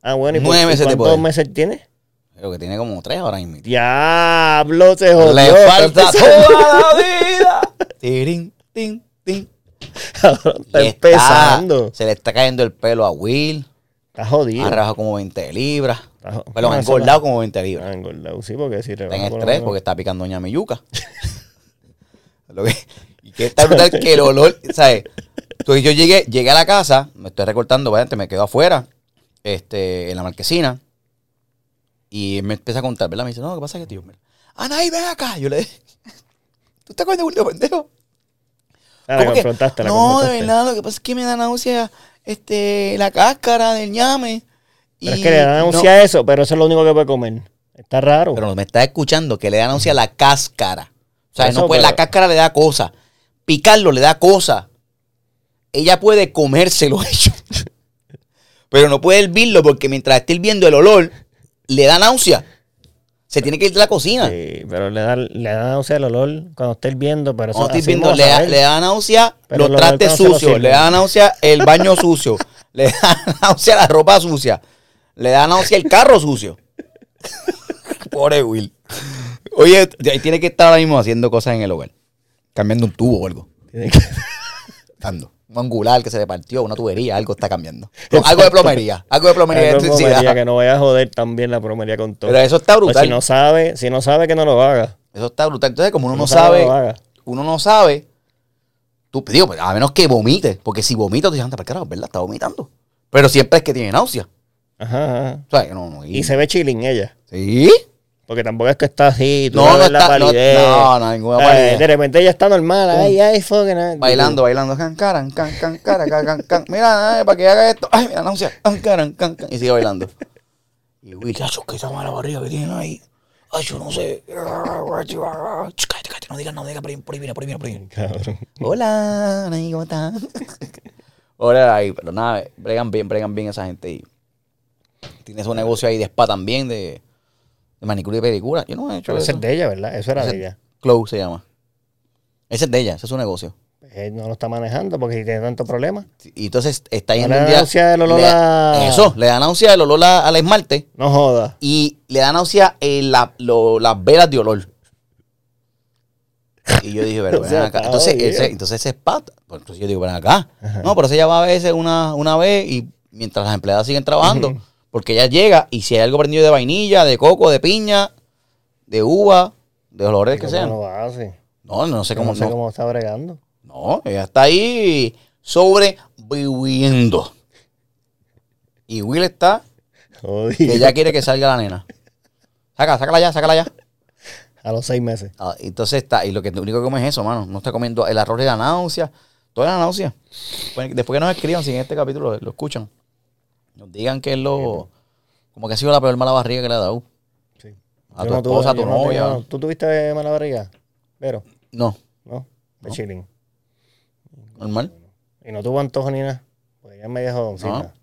Ah, bueno, ¿y, por- Nueve y meses de cuántos poder. meses tiene? Creo que tiene como tres ahora mismo. Diablo, se jodió. Le falta toda la vida. Tirín, tin, tin. Está empezando. se le está cayendo el pelo a Will. Está jodido. Ha como 20 libras. Pero engordado como 20 libras. Ah, engordado, sí, porque si Está en rebaja por lo estrés porque está picando doña Miyuca. <laughs> Lo que- y que está brutal que el olor, ¿sabes? Entonces yo llegué, llegué a la casa, me estoy recortando, obviamente me quedo afuera, este, en la marquesina, y me empieza a contar, ¿verdad? Me dice, no, ¿qué pasa que tío? Anaí, ven acá. Yo le dije, <laughs> ¿tú estás comiendo bulto, pendejo? Ah, la confrontaste, la no, de verdad, lo que pasa es que me da náusea este, la cáscara del ñame. Pero es que le da no- náusea a eso, pero eso es lo único que puede comer. Está raro. Pero me está escuchando que le da náusea la cáscara. O sea, Eso, no puede, pero- la cáscara le da cosa. Picarlo le da cosa. Ella puede comérselo hecho. <laughs> Pero no puede hervirlo porque mientras esté hirviendo el olor, le da náusea. Se tiene que ir de la cocina. Sí, pero le da, le da náusea el olor cuando esté hirviendo, pero eso Cuando estoy viendo, le a da, le da náusea Pero los lo trastes sucios, le da náusea el baño sucio, <laughs> le da náusea la ropa sucia, le da náusea el carro sucio. <laughs> Pobre Will. Oye, ahí tiene que estar ahora mismo haciendo cosas en el hogar. Cambiando un tubo o algo. Tiene que- <laughs> Dando. Un angular que se le partió, una tubería, algo está cambiando. No, algo de plomería. Algo de plomería de Algo de electricidad. plomería, que no vaya a joder también la plomería con todo. Pero eso está Pues brutal. si no sabe, si no sabe que no lo haga. Eso está brutal. Entonces, como uno Si no no sabe, uno no sabe, tú, digo, pues, a menos que vomite, porque si vomita, tú dices, anda, para carajo, ¿verdad? Está vomitando. Pero siempre es que tiene náusea. Ajá, ajá. O sea, que no, no, Y se ve chilling ella. ¿Sí? Porque tampoco es que está así, tú No, no, la está- no- palidez. no, no, ninguna Eh, palidez. De repente ella está normal, ay, ay, fucking. ay. Bailando, bailando, can, caran, can, can, cara, can, can, can. Mira, ay, para que haga esto. Ay, mira, náusea. Can, caran, can, can. Y sigue bailando. Y Will, chacho, que esa mala barriga que tienen ahí. Ay, yo no sé. Cállate, cállate, no digas, no digas, por ahí, por ahí viene, por ahí viene, por ahí viene. Cabrón. Hola, ¿cómo estás? <laughs> Hola, ahí, pero nada, bregan bien, bregan bien esa gente. Y tiene su negocio ahí de spa también, de, de manicura y pedicura. Yo no he hecho Pero ese eso. es de ella, ¿verdad? Eso era Ese- de ella. Clow se llama. Ese es de ella, ese es su negocio. Él no lo está manejando porque tiene tanto problema. Y entonces está No yendo le un da náusea el olor le- a- Eso, le da náusea el olor al esmalte No joda. y le da náusea la- lo- las velas de olor. Y yo dije, <laughs> pero ven acá. Entonces, ese, entonces ese. Pues, entonces yo digo, ven acá. No, pero ella va a veces una, una vez y mientras las empleadas siguen trabajando, porque ella llega y si hay algo prendido de vainilla, de coco, de piña, de uva, de olores que ¿Cómo sean. lo hace? No, no sé cómo. no sé no. cómo está bregando. No, ella está ahí sobreviviendo. Y Will está que ella quiere que salga la nena. Sácala, sácala ya, sácala ya. A los seis meses. Ah, entonces está, y lo que lo único que come es eso, mano. No está comiendo el arroz de la náusea, toda la náusea. Pues, después que nos escriban, si en este capítulo lo, lo escuchan, nos digan que es lo. Como que ha sido la peor mala barriga que le ha dado. Sí. A Yo tu no tuve- esposa, a tu no novia. tengo- ¿Tú tuviste mala barriga? Pero, No, ¿no? De chilling. normal. Y no tuvo antojo ni nada. Porque ella me dejó doncita.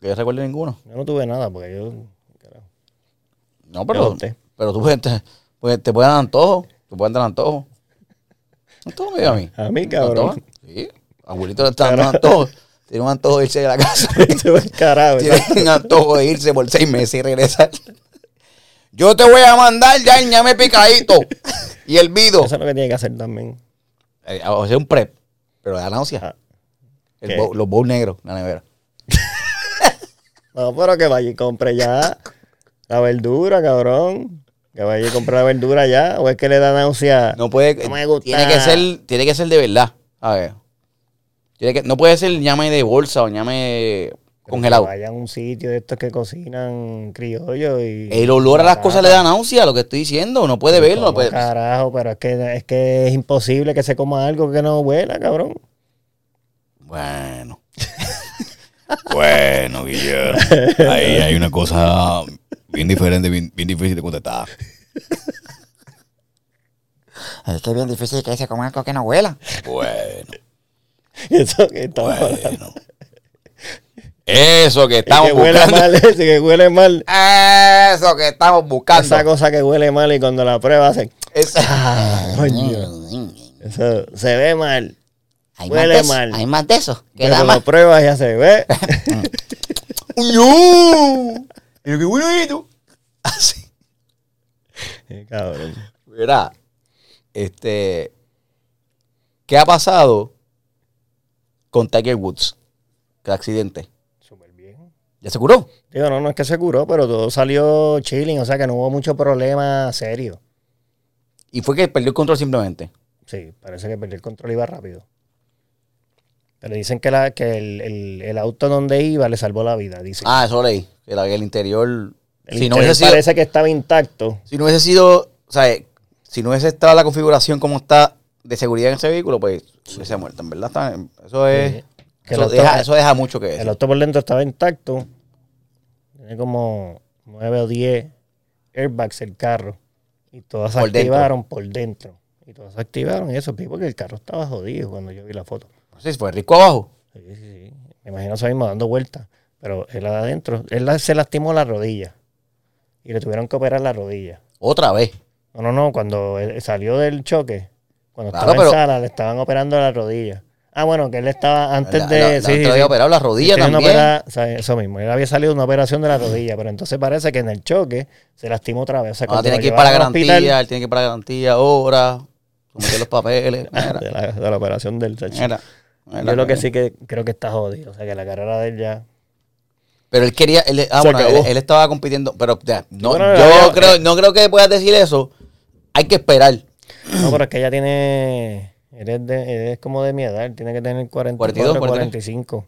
Que yo recuerde ninguno. Yo no tuve nada porque yo. carajo. No, pero, pero tú puedes, te, pues, te pueden dar antojo. Te pueden dar antojo. Antojo me dio a mí. A mí, cabrón. Sí. Abuelito le está dando antojo. Tiene un antojo de irse de la casa. <laughs> Carajo. Tiene un antojo de irse por seis meses y regresar. Yo te voy a mandar ya el ñame picadito. Y el vido. Eso es lo que tiene que hacer también. Eh, O sea, un prep. Pero da náusea. El ¿Qué? bowl- los bowls negros, la nevera. <laughs> No, pero que vaya y compre ya. La verdura, cabrón. Que vaya a comprar la verdura ya. O es que le da náusea. No puede. No me gusta. Tiene que ser, tiene que ser de verdad. A ver. Tiene que, no puede ser ñame de bolsa o ñame congelado. que Vaya a un sitio de estos que cocinan criollo y. El olor a las cosas le da náusea, lo que estoy diciendo. No puede verlo. No ¿Cómo puede. Carajo, pero es que, es que es imposible que se coma algo que no huela, cabrón. Bueno. <laughs> bueno, Guillermo. Ahí hay una cosa bien diferente, bien, bien difícil de contestar. Es que es bien difícil que se coma algo que no huela. Bueno, <laughs> Eso que estamos bueno. Eso que estamos que huele buscando. mal, <laughs> ese que huele mal. Eso que estamos buscando. Esa cosa que huele mal y cuando la prueba hace. Esa- <laughs> Ah, coño. Eso se ve mal. Hay Huele más mal. Hay más de eso. Pero da lo pruebas ya se ve. ¡Uñú! Pero qué bonito. Así. Sí, cabrón. Mira, este. ¿Qué ha pasado con Tiger Woods? ¿Qué accidente? Súper bien. ¿Ya se curó? Digo, no, no es que se curó, pero todo salió chilling, o sea que no hubo mucho problema serio. Y fue que perdió el control simplemente. Sí, parece que perdió el control y iba rápido. Pero dicen que, la, que el, el- el auto donde iba le salvó la vida, dicen. Ah, eso leí. Que la- el interior. el si, no hubiese sido, parece que estaba intacto. si no hubiese sido. O sea, si no hubiese estado la configuración como está de seguridad en ese vehículo, pues hubiese muerto. En verdad, está- eso es. Sí. Que Eso el auto- deja, eso deja mucho que El decir. auto por dentro estaba intacto. Tiene como 9 o 10 airbags el carro. Y todas se Por dentro. activaron por dentro. Y todas se activaron y eso, sí, porque el carro estaba jodido cuando yo vi la foto. Sí, fue rico abajo. Sí, sí, sí. Me imagino eso mismo dando vueltas. Pero él adentro, él se lastimó la rodilla. Y le tuvieron que operar la rodilla. Otra vez. No, no, no, cuando él salió del choque, cuando Claro, estaba pero- en sala, le estaban operando la rodilla. Ah, bueno, que él estaba antes La- de. la- la- sí, sí, había operado la rodilla también. opera- o sea, eso mismo, él había salido de una operación de la rodilla, pero entonces parece que en el choque se lastimó otra vez. O sea, cuando tiene que ir para la garantía, hospital- él tiene que ir para la garantía ahora, someter los papeles. <laughs> De, la, de la operación del mira. Yo lo que sí que creo que está jodido. O sea, que la carrera de él ya. Pero él quería, él, ah, bueno, él, estaba compitiendo, pero ya, no, Bueno, yo creo, no creo que puedas decir eso. Hay que esperar. No, pero es que ella tiene. Él es, de- él es como de mi edad. Tiene que tener 44, 42, 45.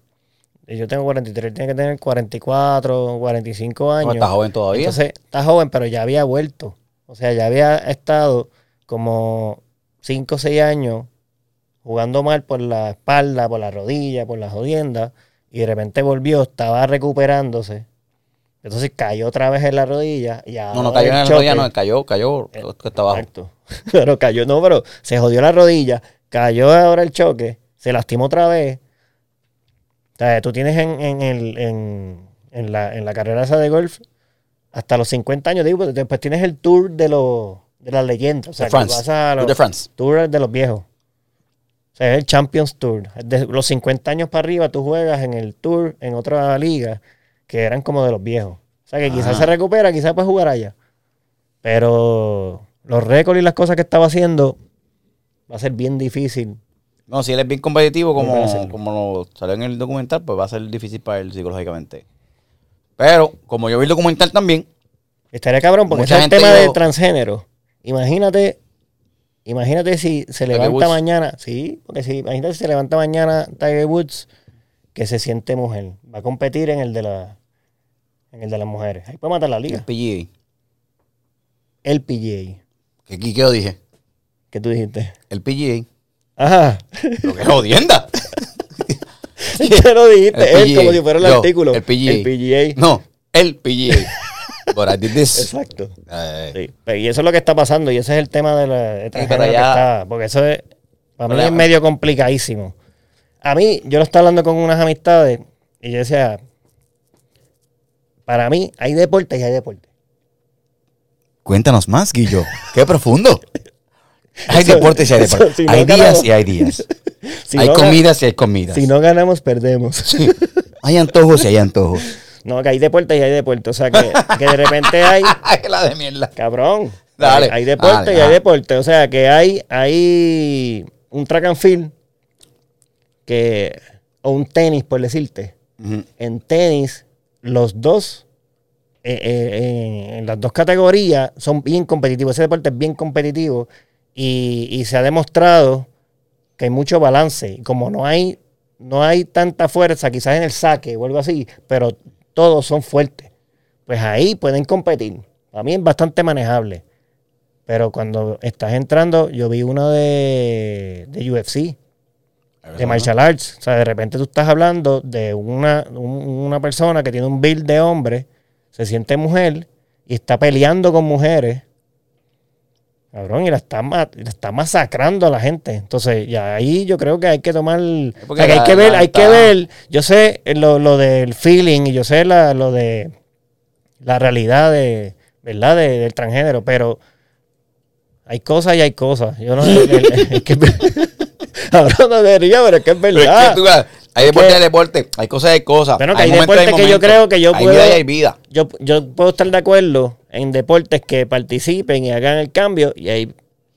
Y yo tengo 43. Él tiene que tener 44, 45 años. No, está joven todavía. Entonces, está joven, pero ya había vuelto. O sea, ya había estado como 5 o 6 años jugando mal por la espalda, por la rodilla, por la jodienda. Y de repente volvió, estaba recuperándose. Entonces cayó otra vez en la rodilla. Y no, no cayó en el la rodilla, no, cayó, cayó, Eh, que está abajo. Exacto. <laughs> Pero cayó, no, pero se jodió la rodilla, cayó ahora el choque, se lastimó otra vez. O sea, tú tienes en, en, el, en, en la, en la carrera esa de golf hasta los 50 años, digo, pues, después tienes el tour de, los de las leyendas. O sea, De France. vas a los de France. tour de los viejos. O sea, es el Champions Tour. De los 50 años para arriba tú juegas en el tour, en otra liga, que eran como de los viejos. O sea, que quizás Ah. se recupera, quizás puede jugar allá. Pero los récords y las cosas que estaba haciendo va a ser bien difícil. No, si él es bien competitivo, como, como lo salió en el documental, pues va a ser difícil para él psicológicamente. Pero, como yo vi el documental también, Estaría cabrón porque ese es el tema dijo- de transgénero. Imagínate, imagínate si se Tiger levanta Woods. mañana, sí, porque si imagínate si se levanta mañana Tiger Woods que se siente mujer, va a competir en el de la en el de las mujeres. Ahí puede matar la el liga. PGA, El PGA. Que yo dije, ¿Qué tú dijiste? el PGA, Ajá. lo que es jodienda. <laughs> ¿Qué lo dijiste? El Él como si fuera el Yo, artículo. el PGA. El PGA. No, el PGA. But I did this. Exacto. Eh, Sí, y eso es lo que está pasando y ese es el tema de la transgénero pero que está, porque eso es para mí es medio complicadísimo. A mí yo lo estaba hablando con unas amistades y yo decía, para mí hay deporte y hay deporte. Cuéntanos más, Guillo. Qué profundo. Hay Eso- deportes y hay deportes. si no hay días ganamos- y hay días. <laughs> Si hay no, comidas y hay comidas. Si no ganamos perdemos. Hay antojos y hay antojos. no, que hay deporte y hay deporte, o sea que, que de repente hay <laughs> la de mierda. Cabrón. Dale, Hay, hay deporte dale, y hay ajá. deporte. O sea, que hay, hay un track and field que, o un tenis, por decirte. En tenis, los dos eh, eh, en, en las dos categorías son bien competitivos. Ese deporte es bien competitivo y, y se ha demostrado que hay mucho balance. Y como no hay, no hay tanta fuerza, quizás en el saque o algo así, pero todos son fuertes. Pues ahí pueden competir. Para mí es bastante manejable. Pero cuando estás entrando, yo vi uno de, de UFC, de martial arts. O sea, de repente tú estás hablando de una, un- una persona que tiene un build de hombre, se siente mujer y está peleando con mujeres. Cabrón, y la está, la está masacrando a la gente. Entonces, ya ahí yo creo que hay que tomar. O porque sea, que hay que ver, hay que ver. Yo sé lo, lo del feeling y yo sé la, lo de la realidad de, ¿verdad? De- del transgénero, pero hay cosas y hay cosas. Yo no el- <laughs> es que <laughs> Ahora no río, pero es que es Pero es verdad. que tú, hay deporte de deporte, hay cosas de cosas. Bueno, que hay momentos, deportes que yo creo que yo hay puedo- vida y hay vida. Yo, yo puedo estar de acuerdo en deportes que participen y hagan el cambio y hay,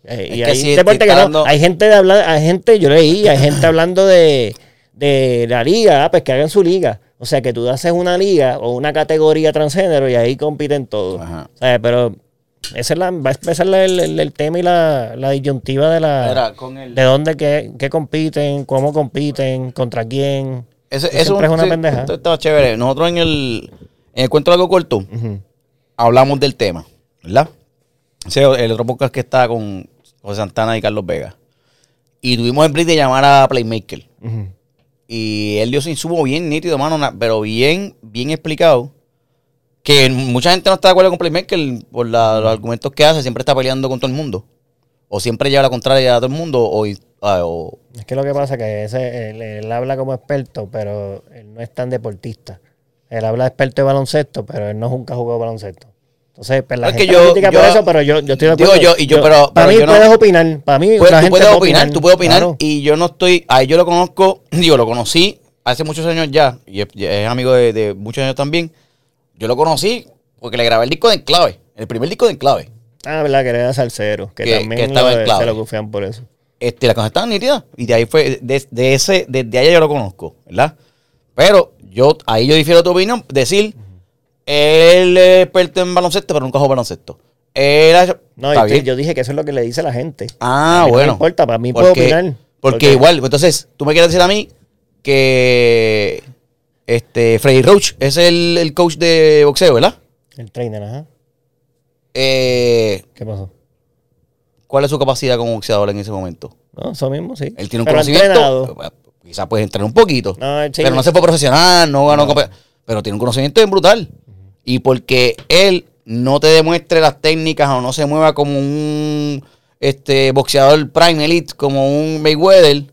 eh, y hay si deportes que no. Hay gente de hablar, hay gente, yo leí, hay gente <coughs> hablando de, de la liga, ah, pues que hagan su liga. O sea, que tú haces una liga o una categoría transgénero y ahí compiten todos. Ajá. O sea, pero esa es la, va a empezar el, el- el tema y la, la disyuntiva de la Mira, con el- de dónde que, que compiten, cómo compiten, contra quién. Ese- eso siempre es una sí, pendeja. esto estaba chévere. Nosotros en el, en el cuento largo corto Ujú. hablamos del tema, ¿verdad? Ese el otro podcast que está con José Santana y Carlos Vega. Y tuvimos el break de llamar a Playmaker. Y él dio su insumo bien nítido, mano, pero bien, bien explicado. Que mucha gente no está de acuerdo con Playmaker por la- los argumentos que hace. Siempre está peleando con todo el mundo. O siempre lleva la contraria a todo el mundo. O, ah, o- Es que lo que pasa es que ese, él, él habla como experto, pero él no es tan deportista. Él habla de experto de baloncesto, pero él no nunca jugó baloncesto. Entonces, pues la Es que yo- critica por yo- eso, pero yo, yo estoy de digo acuerdo. yo- y yo, pero- para pero mí no- puedes opinar. Para mí Pues, la tú gente puedes puede opinar, tú puedes opinar. claro. Y yo no estoy. A él yo lo conozco. <clears throat> Digo, lo conocí hace muchos años ya. Y es, amigo de, de muchos años también. Yo lo conocí porque le grabé el disco de Enclave. El primer disco de Enclave. Ah, verdad, que era salsero. Que, Que- también que estaba lo- en clave. se lo gufean por eso. Este, la cosa estaba nítida. Y de ahí fue. De, de ese, desde allá yo lo conozco, ¿verdad? Pero yo, ahí yo difiero de tu opinión. Decir, él es experto en baloncesto, pero nunca jugó baloncesto. Ha- No, yo dije que eso es lo que le dice la gente. Ah, mí no me bueno. importa, para mí puedo porque, opinar. Porque, igual, entonces, tú me quieres decir a mí que este Freddy Roach es el, el coach de boxeo, ¿verdad? El trainer, ajá. Eh, ¿Qué pasó? ¿Cuál es su capacidad como boxeador en ese momento? No, eso mismo, sí. Él tiene un Pero conocimiento. entrenado. Quizás puede entrenar un poquito. No, pero no se fue profesional, no ganó. compe- Pero tiene un conocimiento bien brutal. Y porque él no te demuestre las técnicas o no se mueva como un este boxeador prime elite, como un Mayweather,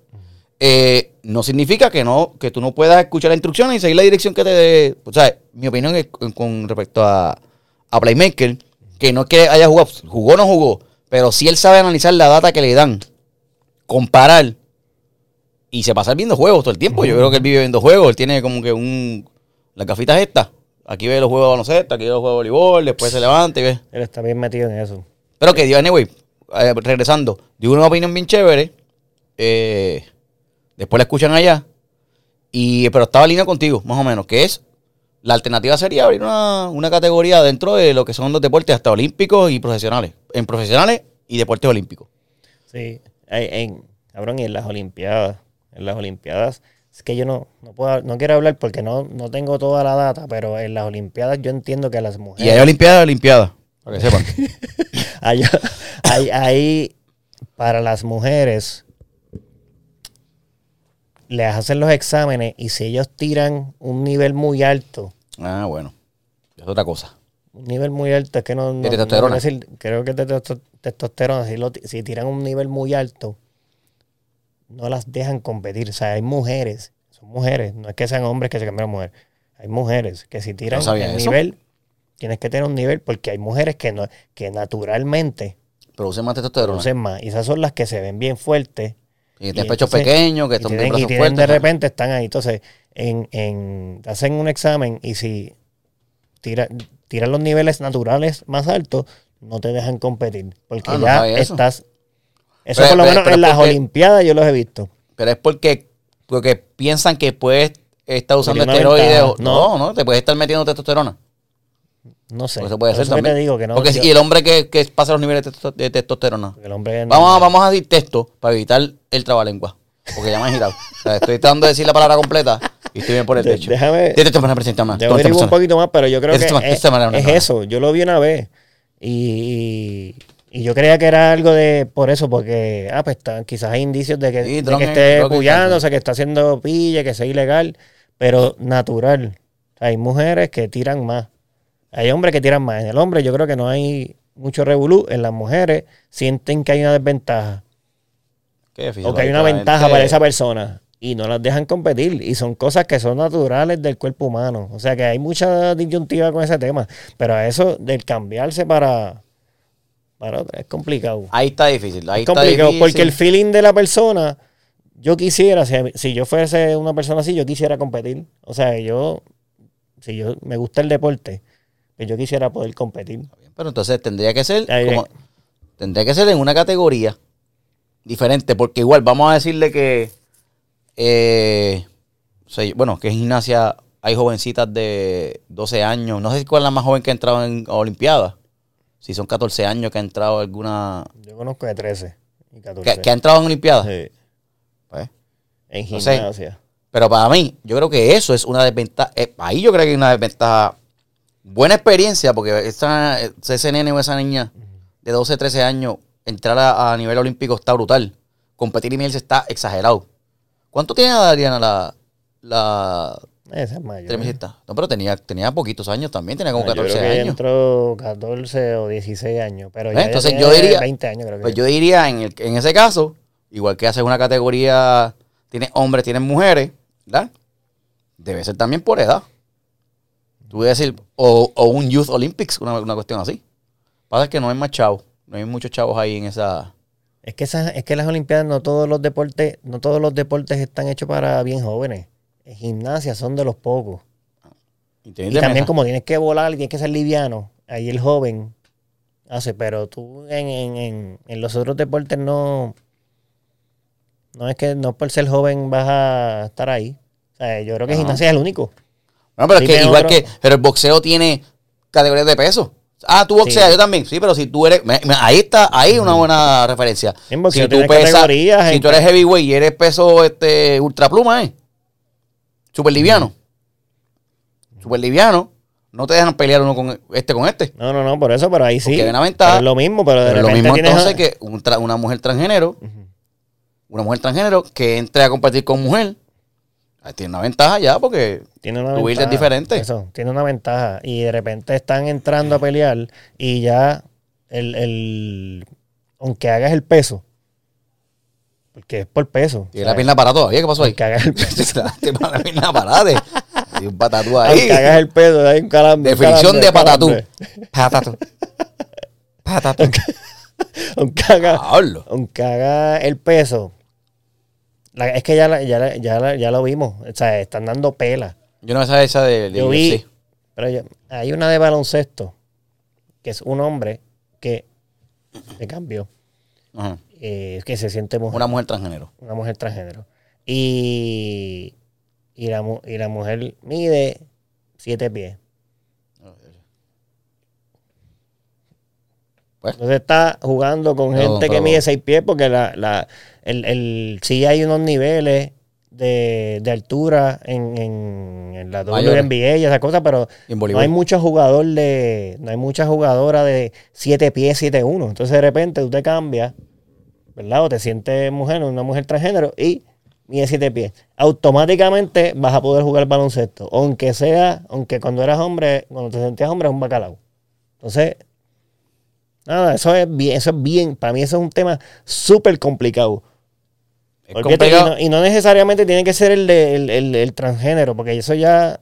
eh, no significa que no que tú no puedas escuchar las instrucciones y seguir la dirección que te dé. O sea, mi opinión es con, respecto a, a Playmaker, que no es que haya jugado, jugó o no jugó, pero si él sabe analizar la data que le dan, comparar y se pasa viendo juegos todo el tiempo. Yo creo que él vive viendo juegos. Él tiene como que un. Las gafitas estas. Aquí ve los juegos de baloncesto, aquí ve los juegos de voleibol, después se levanta y ve. Él está bien metido en eso. Pero que dio, anyway, eh, regresando, dio una opinión bien chévere. eh, después la escuchan allá. Y, pero estaba línea contigo, más o menos, que es. La alternativa sería abrir una, una categoría dentro de lo que son los deportes hasta olímpicos y profesionales. En profesionales y deportes olímpicos. Sí. En, cabrón, y en las Olimpiadas. En las Olimpiadas. Es que yo no, no puedo, no quiero hablar porque no, no tengo toda la data, pero en las Olimpiadas yo entiendo que las Y mujeres. hay olimpiadas, olimpiadas. Para que sepan. <laughs> hay, hay, hay- para las mujeres les hacen los exámenes y si ellos tiran un nivel muy alto, ah, bueno. Es otra cosa. un nivel muy alto, es que no, no- De no testosterona. quiero decir, creo que testosterona, si, lo si tiran un nivel muy alto, no las dejan competir. O sea, hay mujeres, son mujeres, no es que sean hombres que se cambian a mujer. Hay mujeres que si tiran No eso. nivel, tienes que tener un nivel porque hay mujeres que no, que naturalmente Producen más testosterona. producen más. Y esas son las que se ven bien fuertes. Y tienen pechos pequeños, que están tienen, bien y brazos tienen fuertes. de repente están ahí. Entonces, en, en, hacen un examen y si tira, tiran los niveles naturales más altos, no te dejan competir. Porque Ah, no ya estás. Eso Pero- por lo pero- menos pero en las porque- Olimpiadas yo los he visto. Pero es porque, porque piensan que puedes estar usando esteroides. ventaja. o- No, no, te puedes estar metiendo testosterona. No sé. Eso puede ser eso que también. te digo que no. Porque yo- si- y el hombre que, que pasa los niveles de, testo- de testosterona. el hombre no- Vamos a, vamos a decir texto para evitar el trabalengua. Porque ya me he girado. O sea, estoy tratando de decir la palabra completa y estoy bien por el De- techo. déjame- esta averiguo un poquito más, pero yo creo que es, es es eso. Yo lo vi una vez y, y yo creía que era algo de por eso, porque ah, pues está- quizás hay indicios de que, Sí, de que es- esté creo que pullándose, que está haciendo pille, que sea ilegal, pero natural. O sea, hay mujeres que tiran más. Hay hombres que tiran más. En el hombre yo creo que no hay mucho revolú. En las mujeres sienten que hay una desventaja Qué o que hay una ventaja para esa persona y no las dejan competir y son cosas que son naturales del cuerpo humano. O sea que hay mucha disyuntiva con ese tema, pero a eso del cambiarse para para otra es complicado. Ahí está difícil. Ahí es está difícil. porque el feeling de la persona yo quisiera si, si yo fuese una persona así, yo quisiera competir. O sea, yo si yo me gusta el deporte, pues yo quisiera poder competir. Pero entonces tendría que ser como- tendría que ser en una categoría diferente, porque igual vamos a decirle que eh, bueno, que en gimnasia hay jovencitas de 12 años, no sé cuál es la más joven que ha entrado en Olimpiadas, si son 14 años que ha entrado alguna Yo conozco de 13 y 14. que, que ha entrado en Olimpiadas. Sí, Pues, en No sé. gimnasia. Pero para mí, yo creo que eso es una desventaja. eh, ahí yo creo que hay una desventaja. Buena experiencia, porque esa, ese nene o esa niña de 12, 13 años, entrar a, a nivel olímpico está brutal. Competir y miel está exagerado. ¿Cuánto tiene Adriana la, la Esa es mayor. tenisista? No, pero tenía, tenía poquitos años también, tenía como yo 14 creo que años. entró 14 o 16 años. Pero ¿Eh? ya Entonces yo diría- 20 años, creo que. Pues yo diría, en, el, en ese caso, igual que hace una categoría, tiene hombres, tienen mujeres, ¿verdad? Debe ser también por edad. Tú voy a decir, o, o un Youth Olympics, una, una cuestión así. Pasa que no hay más chavos, no hay muchos chavos ahí en esa... Es que esas, es que las Olimpiadas no todos los deportes, no todos los deportes están hechos para bien jóvenes. En gimnasia son de los pocos. Y, Y también como tienes que volar y tienes que ser liviano, ahí el joven hace, pero tú en, en, en, en los otros deportes no, no es que no por ser joven vas a estar ahí. O sea, yo creo que Ajá. gimnasia es el único. Bueno, pero es que igual otro. que, pero el boxeo tiene categorías de peso. Ah, tú boxeas, Sí. yo también. Sí, pero si tú eres, ahí está, ahí una buena referencia. En boxeo si tú pesas, si tú eres heavyweight y eres peso este ultra pluma, eh. Super liviano. Super liviano. No te dejan pelear uno con este con este. No, no, no, por eso, pero ahí sí. Porque hay una ventaja. Pero es lo mismo, pero de Pero lo repente mismo tienes entonces que un una mujer transgénero, una mujer transgénero que entre a competir con mujer, tiene una ventaja ya porque Tiene una Tu build es ventaja. diferente. Eso, tiene una ventaja. Y de repente están entrando a pelear y ya el, el aunque hagas el peso, porque es por peso. tiene la pierna parada todavía. ¿Qué pasó ahí? Aunque hagas el peso, <laughs> la pierna parada. Hay un patatú ahí. aunque hagas el peso, hay un calambre. un Definición calambre, de patatú. Patatú. <laughs> Patatú. Aunque aunque haga el peso. La- es que ya, la- ya, la- ya, ya lo vimos. O sea, están dando pela. Yo no sabía esa de, de Yo vi, pero yo- hay una de baloncesto, que es un hombre que se cambió, Ajá. eh, que se siente mujer, Una mujer transgénero. una mujer transgénero. Y, y, la, y la mujer mide siete pies. Pues. Entonces está jugando con No, gente que mide seis pies porque la, la, el, el, sí hay unos niveles de, de altura en, en, en la Mayores. WNBA y esas cosas, pero no hay mucho jugador de. No hay mucha jugadora de 7 pies, 7-1. Entonces de repente tú te cambias, ¿verdad? O te sientes mujer, una mujer transgénero y mide 7 pies. Automáticamente vas a poder jugar baloncesto. Aunque sea, aunque cuando eras hombre, cuando te sentías hombre es un bacalao. Entonces, nada, eso es bien, eso es bien. Para mí eso es un tema súper complicado. Y, no, y no necesariamente tiene que ser el, de, el, el- el transgénero, porque eso ya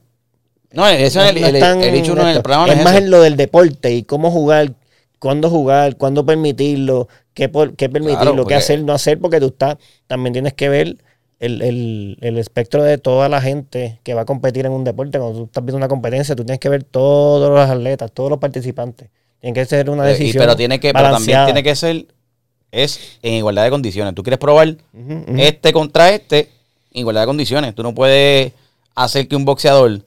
No, eso es el, no el, están el hecho uno en el programa. es es más en lo del deporte y cómo jugar, cuándo jugar, cuándo permitirlo, qué, por- qué permitirlo, Claro, qué hacer, no hacer, porque tú estás, también tienes que ver el, el- el espectro de toda la gente que va a competir en un deporte. Cuando tú estás viendo una competencia, tú tienes que ver todos los atletas, todos los participantes. Tiene que ser una Eh, y- decisión. pero tiene que, pero también tiene que ser es en igualdad de condiciones. Tú quieres probar este contra este en igualdad de condiciones. Tú no puedes hacer que un boxeador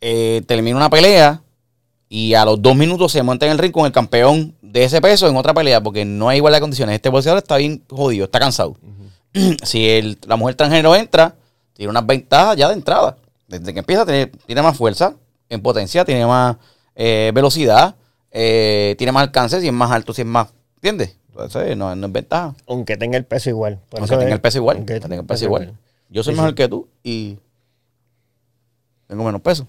eh, termine una pelea Y a los dos minutos se monta en el ring con el campeón de ese peso en otra pelea, porque no hay igualdad de condiciones. Este boxeador está bien jodido, está cansado. <clears throat> si el- la mujer transgénero entra, tiene unas ventajas ya de entrada. Desde que empieza, tiene, tiene más fuerza, en potencia, tiene más eh, velocidad, eh, tiene más alcance, si es más alto, si es más. ¿Entiendes? Entonces, no, no es ventaja. Aunque tenga el peso igual. Por Aunque tenga es- el peso igual. aunque tenga el peso igual. Yo soy Sí, mejor sí. que tú y tengo menos peso.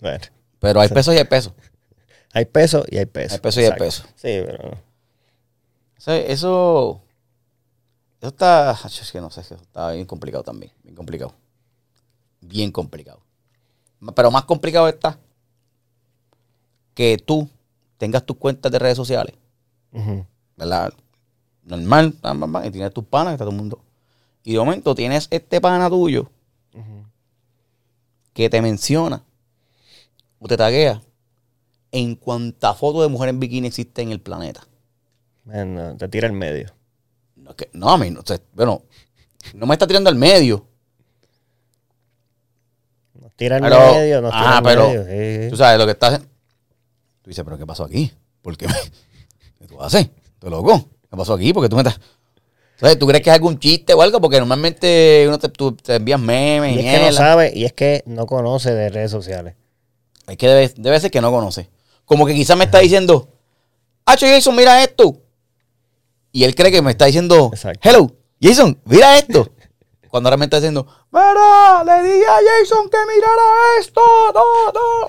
Bueno, Pero hay peso y hay peso. <laughs> hay peso y hay peso. Hay peso y hay peso. Sí, pero Eso, eso, eso está, es que no sé, eso está bien complicado también, bien complicado. Bien complicado. Pero más complicado está que tú tengas tus cuentas de redes sociales, ¿verdad? Normal, pam, pam, pam, y tienes tus panas, está todo el mundo. Y de momento tienes este pana tuyo que te menciona o te taguea en cuanta foto de mujer en bikini existe en el planeta. Te tira el medio. No, que- no, a mí, no, bueno, no me está tirando al medio. Nos tira Pero- medio, nos tira ah, pero medio. sí, sí. Tú sabes lo que estás. Tú dices, ¿pero qué pasó aquí? ¿Por qué? me- <laughs> ¿Qué tú haces? ¿Tú loco? ¿Qué pasó aquí? Porque tú me estás. ¿Sabes? ¿Tú crees que es algún chiste o algo? Porque normalmente uno te, tú te envías memes y, es que no sabe, y es que no conoce de redes sociales. Es que debe, debe ser que no conoce. Como que quizás me está diciendo, Hacho Jason, mira esto. Y él cree que me está diciendo, Exacto. hello, Jason, mira esto. Cuando realmente está diciendo, mira, le dije a Jason que mirara esto. No, no".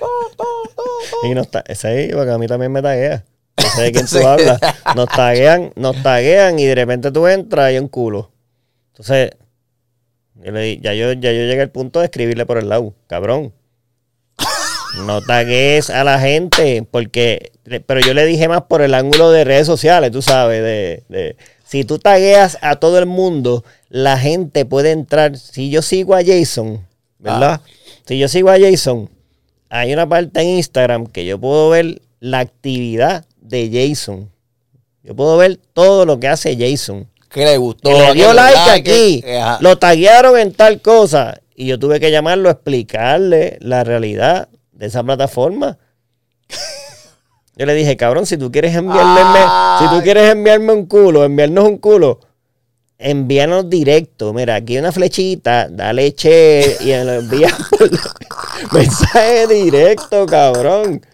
<laughs> Y nos ahí, porque a mí también me taguea. No sé de quién tú <laughs> Sí. hablas. Nos taguean, nos taguean y de repente tú entras y hay un culo. Entonces, yo le ya, yo, ya yo llegué al punto de escribirle por el lado. Cabrón. No tagues a la gente, porque. Pero yo le dije más por el ángulo de redes sociales, tú sabes. De, de- si tú tagueas a todo el mundo, la gente puede entrar. Si yo sigo a Jason, ¿verdad? Si yo sigo a Jason, hay una parte en Instagram que yo puedo ver la actividad de Jason. Yo puedo ver todo lo que hace Jason. Que le gustó. Que le dio que like aquí. que-. Lo taguearon en tal cosa. Y yo tuve que llamarlo a explicarle la realidad de esa plataforma. <laughs> Yo le dije, cabrón, si tú quieres enviarme, Ay. si tú quieres enviarme un culo, enviarnos un culo, envíanos directo. Mira, aquí hay una flechita, dale che y lo envías por <laughs> mensaje directo, cabrón.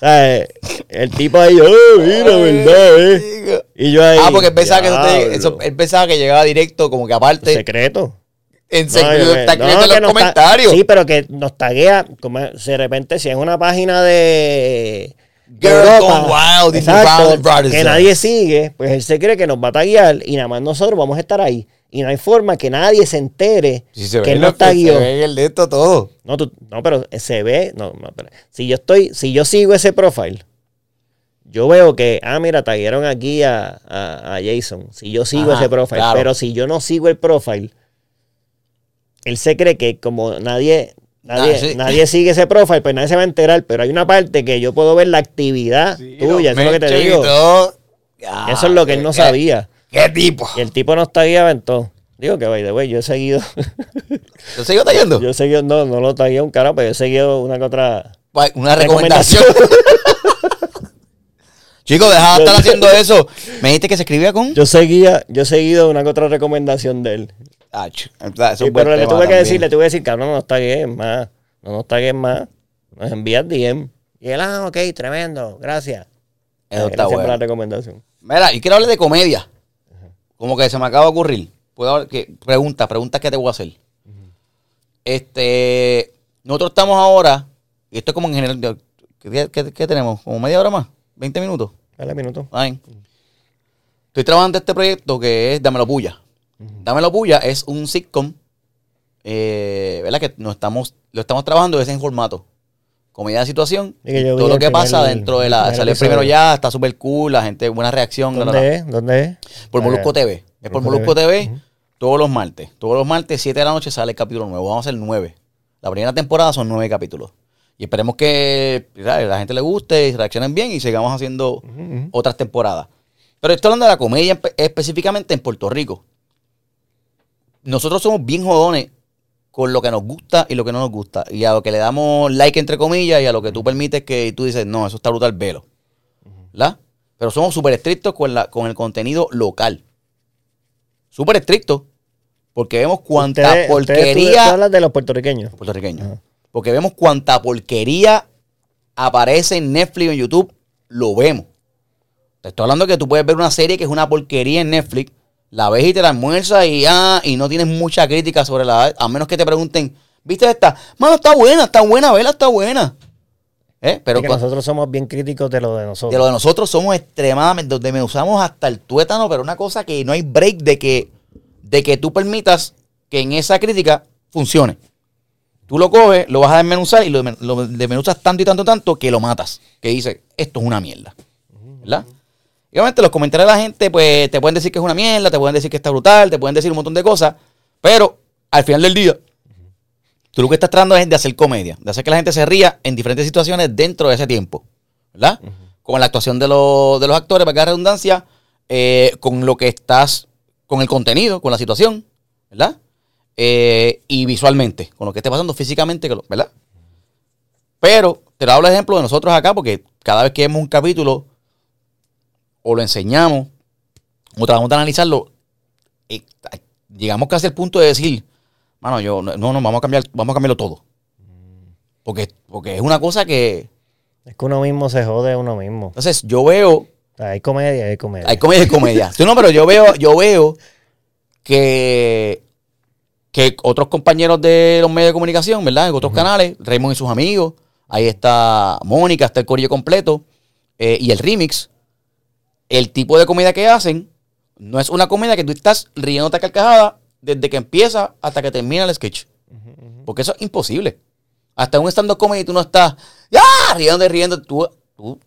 ¿Sabes? El tipo ahí, oh, mira, verdad, eh. Y yo ahí. Ah, porque él pensaba, que eso te- diablo. eso- él pensaba que llegaba directo, como que aparte, secreto. en No, yo- está no, en los ta- comentarios. sí, pero que nos taguea, como de repente, si es una página de. Girl Europa, Wild, exacto, Brothers que nadie sigue, pues él se cree que nos va a taguear y nada más nosotros vamos a estar ahí. Y no hay forma que nadie se entere Si se que lo nos que se ve en el de esto todo. No, tú- no, pero se ve. No, no, espera. Si yo estoy, si yo sigo ese profile, yo veo que, ah, mira, taguearon aquí a, a- a Jason. Si yo sigo Ajá, ese profile, claro. pero si yo no sigo el profile, él se cree que como nadie, nadie, Ah, sí. nadie sigue ese profile, pues nadie se va a enterar. Pero hay una parte que yo puedo ver la actividad tuya, eso es lo que te digo. todo. Eso es lo que él no sabía. ¿Qué tipo? Y el tipo nos tagueaba en todo. Digo que, by the way, yo he seguido, <laughs> ¿Yo sigo tagueando? yo he seguido, no, no lo tagué un carajo, pero yo he seguido una que otra Una recomendación. <laughs> Chicos, deja de estar haciendo eso. Me dijiste que se escribía con. Yo seguía, yo he seguido una que otra recomendación de él. Ah, Sí, pero le tuve que decir, le tuve que decir, cabrón, no nos tagues más. No nos tagues más. Nos envías DM. Y él, ah, ok, tremendo, gracias. Eso Ah, está por la bueno. recomendación. Mira, y quiero hablar de comedia. Como que se me acaba de ocurrir. Puedo que, pregunta, pregunta que te voy a hacer. Este, nosotros estamos ahora, y esto es como en general, ¿qué, qué- qué tenemos? ¿Como media hora más? ¿20 minutos? Dale minuto. Ay. Estoy trabajando este proyecto que es Dámelo Puya. Dámelo Puya es un sitcom, eh, ¿verdad? Que nos estamos, lo estamos trabajando es en formato. Comedia de situación. Todo lo el que primer- pasa dentro de el la... Salió episodio. primero ya, está súper cool, la gente, buena reacción. la, la, la. ¿Dónde es? ¿Dónde es? Por Ah, Molusco TV. Es por Molusco TV. Todos los martes. Todos los martes, 7 de la noche, sale el capítulo nuevo. Vamos a hacer 9. La primera temporada son 9 capítulos. Y esperemos que ¿sabes? la gente le guste y reaccionen bien y sigamos haciendo otras temporadas. Pero estoy hablando de la comedia espe- específicamente en Puerto Rico. Nosotros somos bien jodones con lo que nos gusta y lo que no nos gusta. Y a lo que le damos like, entre comillas, y a lo que tú permites que tú dices, no, eso está brutal, velo. ¿Verdad? Pero somos súper estrictos con, la, con el contenido local. Súper estrictos. Porque vemos cuánta Ustedes- ustedes- tú- porquería... tú hablas de los puertorriqueños. puertorriqueños. Porque vemos cuánta porquería aparece en Netflix o en YouTube, lo vemos. Te estoy hablando que tú puedes ver una serie que es una porquería en Netflix, la ves y te la almuerzas y, ah, y no tienes mucha crítica sobre la... A menos que te pregunten, ¿viste esta? Mano, está buena, está buena, vela, está buena. ¿Eh? Pero Es que nosotros somos bien críticos de lo de nosotros. de lo de nosotros somos extremadamente, donde me usamos hasta el tuétano, pero una cosa que no hay break de que, de que tú permitas que en esa crítica funcione. Tú lo coges, lo vas a desmenuzar y lo, lo desmenuzas tanto y tanto, tanto que lo matas. Que dice, esto es una mierda. ¿Verdad? Y obviamente los comentarios de la gente, pues te pueden decir que es una mierda, te pueden decir que está brutal, te pueden decir un montón de cosas, pero al final del día, tú lo que estás tratando es de hacer comedia, de hacer que la gente se ría en diferentes situaciones dentro de ese tiempo, ¿verdad? Como la actuación de, los- de los actores, para que haga redundancia, eh, con lo que estás, con el contenido, con la situación, ¿verdad? Eh, y visualmente, con lo que esté pasando físicamente, ¿verdad? Pero te lo hablo de ejemplo de nosotros acá, porque cada vez que vemos un capítulo, o lo enseñamos, o tratamos de analizarlo, eh, llegamos casi al punto de decir, mano, yo, no, no, vamos a cambiar, vamos a cambiarlo todo. Porque, porque es una cosa que. Es que uno mismo se jode a uno mismo. Entonces, yo veo. Hay comedia, hay comedia. Hay comedia y comedia. Sí, no, pero yo veo, yo veo que, que otros compañeros de los medios de comunicación, ¿verdad? En otros canales, Raymond y sus amigos, ahí está Mónica, está el corillo completo, eh, y el remix, el tipo de comedia que hacen, no es una comedia que tú estás riéndote a carcajada desde que empieza hasta que termina el sketch. Porque eso es imposible. Hasta un stand-up comedy tú no estás, ¡ya! Riendo, riendo. Tú, tú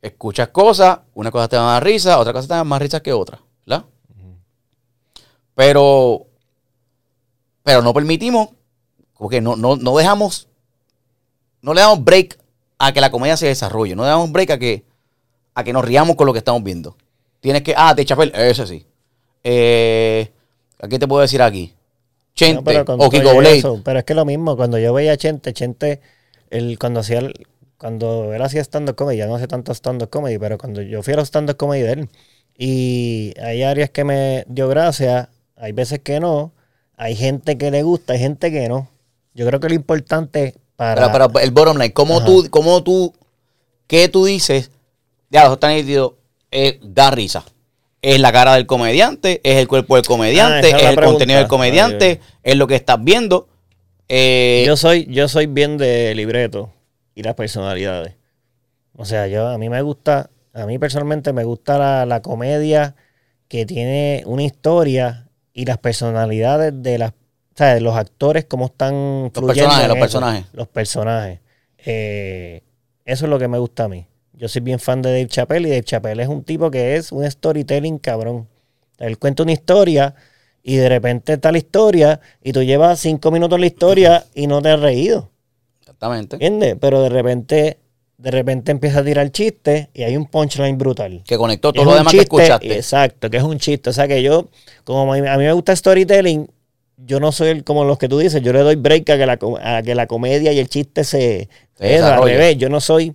escuchas cosas, una cosa te da más risa, otra cosa te da más risa que otra, ¿verdad? Pero, pero no permitimos, porque no, no, no dejamos, no le damos break a que la comedia se desarrolle, no le damos break a que, a que nos riamos con lo que estamos viendo. Tienes que, ah, de Chapel, ese sí. Eh, ¿A qué te puedo decir aquí? Chente No, o Kiko Blade. eso, pero es que lo mismo, cuando yo veía a Chente, Chente, el, cuando hacía el- cuando él hacía stand-up comedy, ya no hace tanto stand-up comedy, pero cuando yo fui a los stand-up comedy de él, y hay áreas que me dio gracia, hay veces que no, hay gente que le gusta, hay gente que no. Yo creo que lo importante para... Pero, pero el bottom line, ¿cómo Ajá. tú, cómo tú, qué tú dices? Ya, eso está nítido, eh, da risa. Es la cara del comediante, es el cuerpo del Ah, comediante, esa es el pregunta. contenido del comediante, Ay, es lo que estás viendo. Eh, yo soy, yo soy bien de libreto y las personalidades. O sea, yo a mí me gusta, a mí personalmente me gusta la, la comedia que tiene una historia y las personalidades de las, o sea, de los actores cómo están fluyendo personajes, los eso. personajes. Los personajes. Eh, eso es lo que me gusta a mí. Yo soy bien fan de Dave Chappelle y Dave Chappelle es un tipo que es un storytelling cabrón. Él cuenta una historia y de repente está la historia y tú llevas cinco minutos en la historia <laughs> y no te has reído. exactamente. ¿Entiendes? Pero de repente, de repente empieza a tirar chistes y hay un punchline brutal. Que conectó Es todo lo demás que chiste, escuchaste. Exacto, que es un chiste. O sea que yo, como a mí, a mí me gusta storytelling, yo no soy el- como los que tú dices, yo le doy break a que la, a que la comedia y el chiste se... Se es al revés, yo no soy...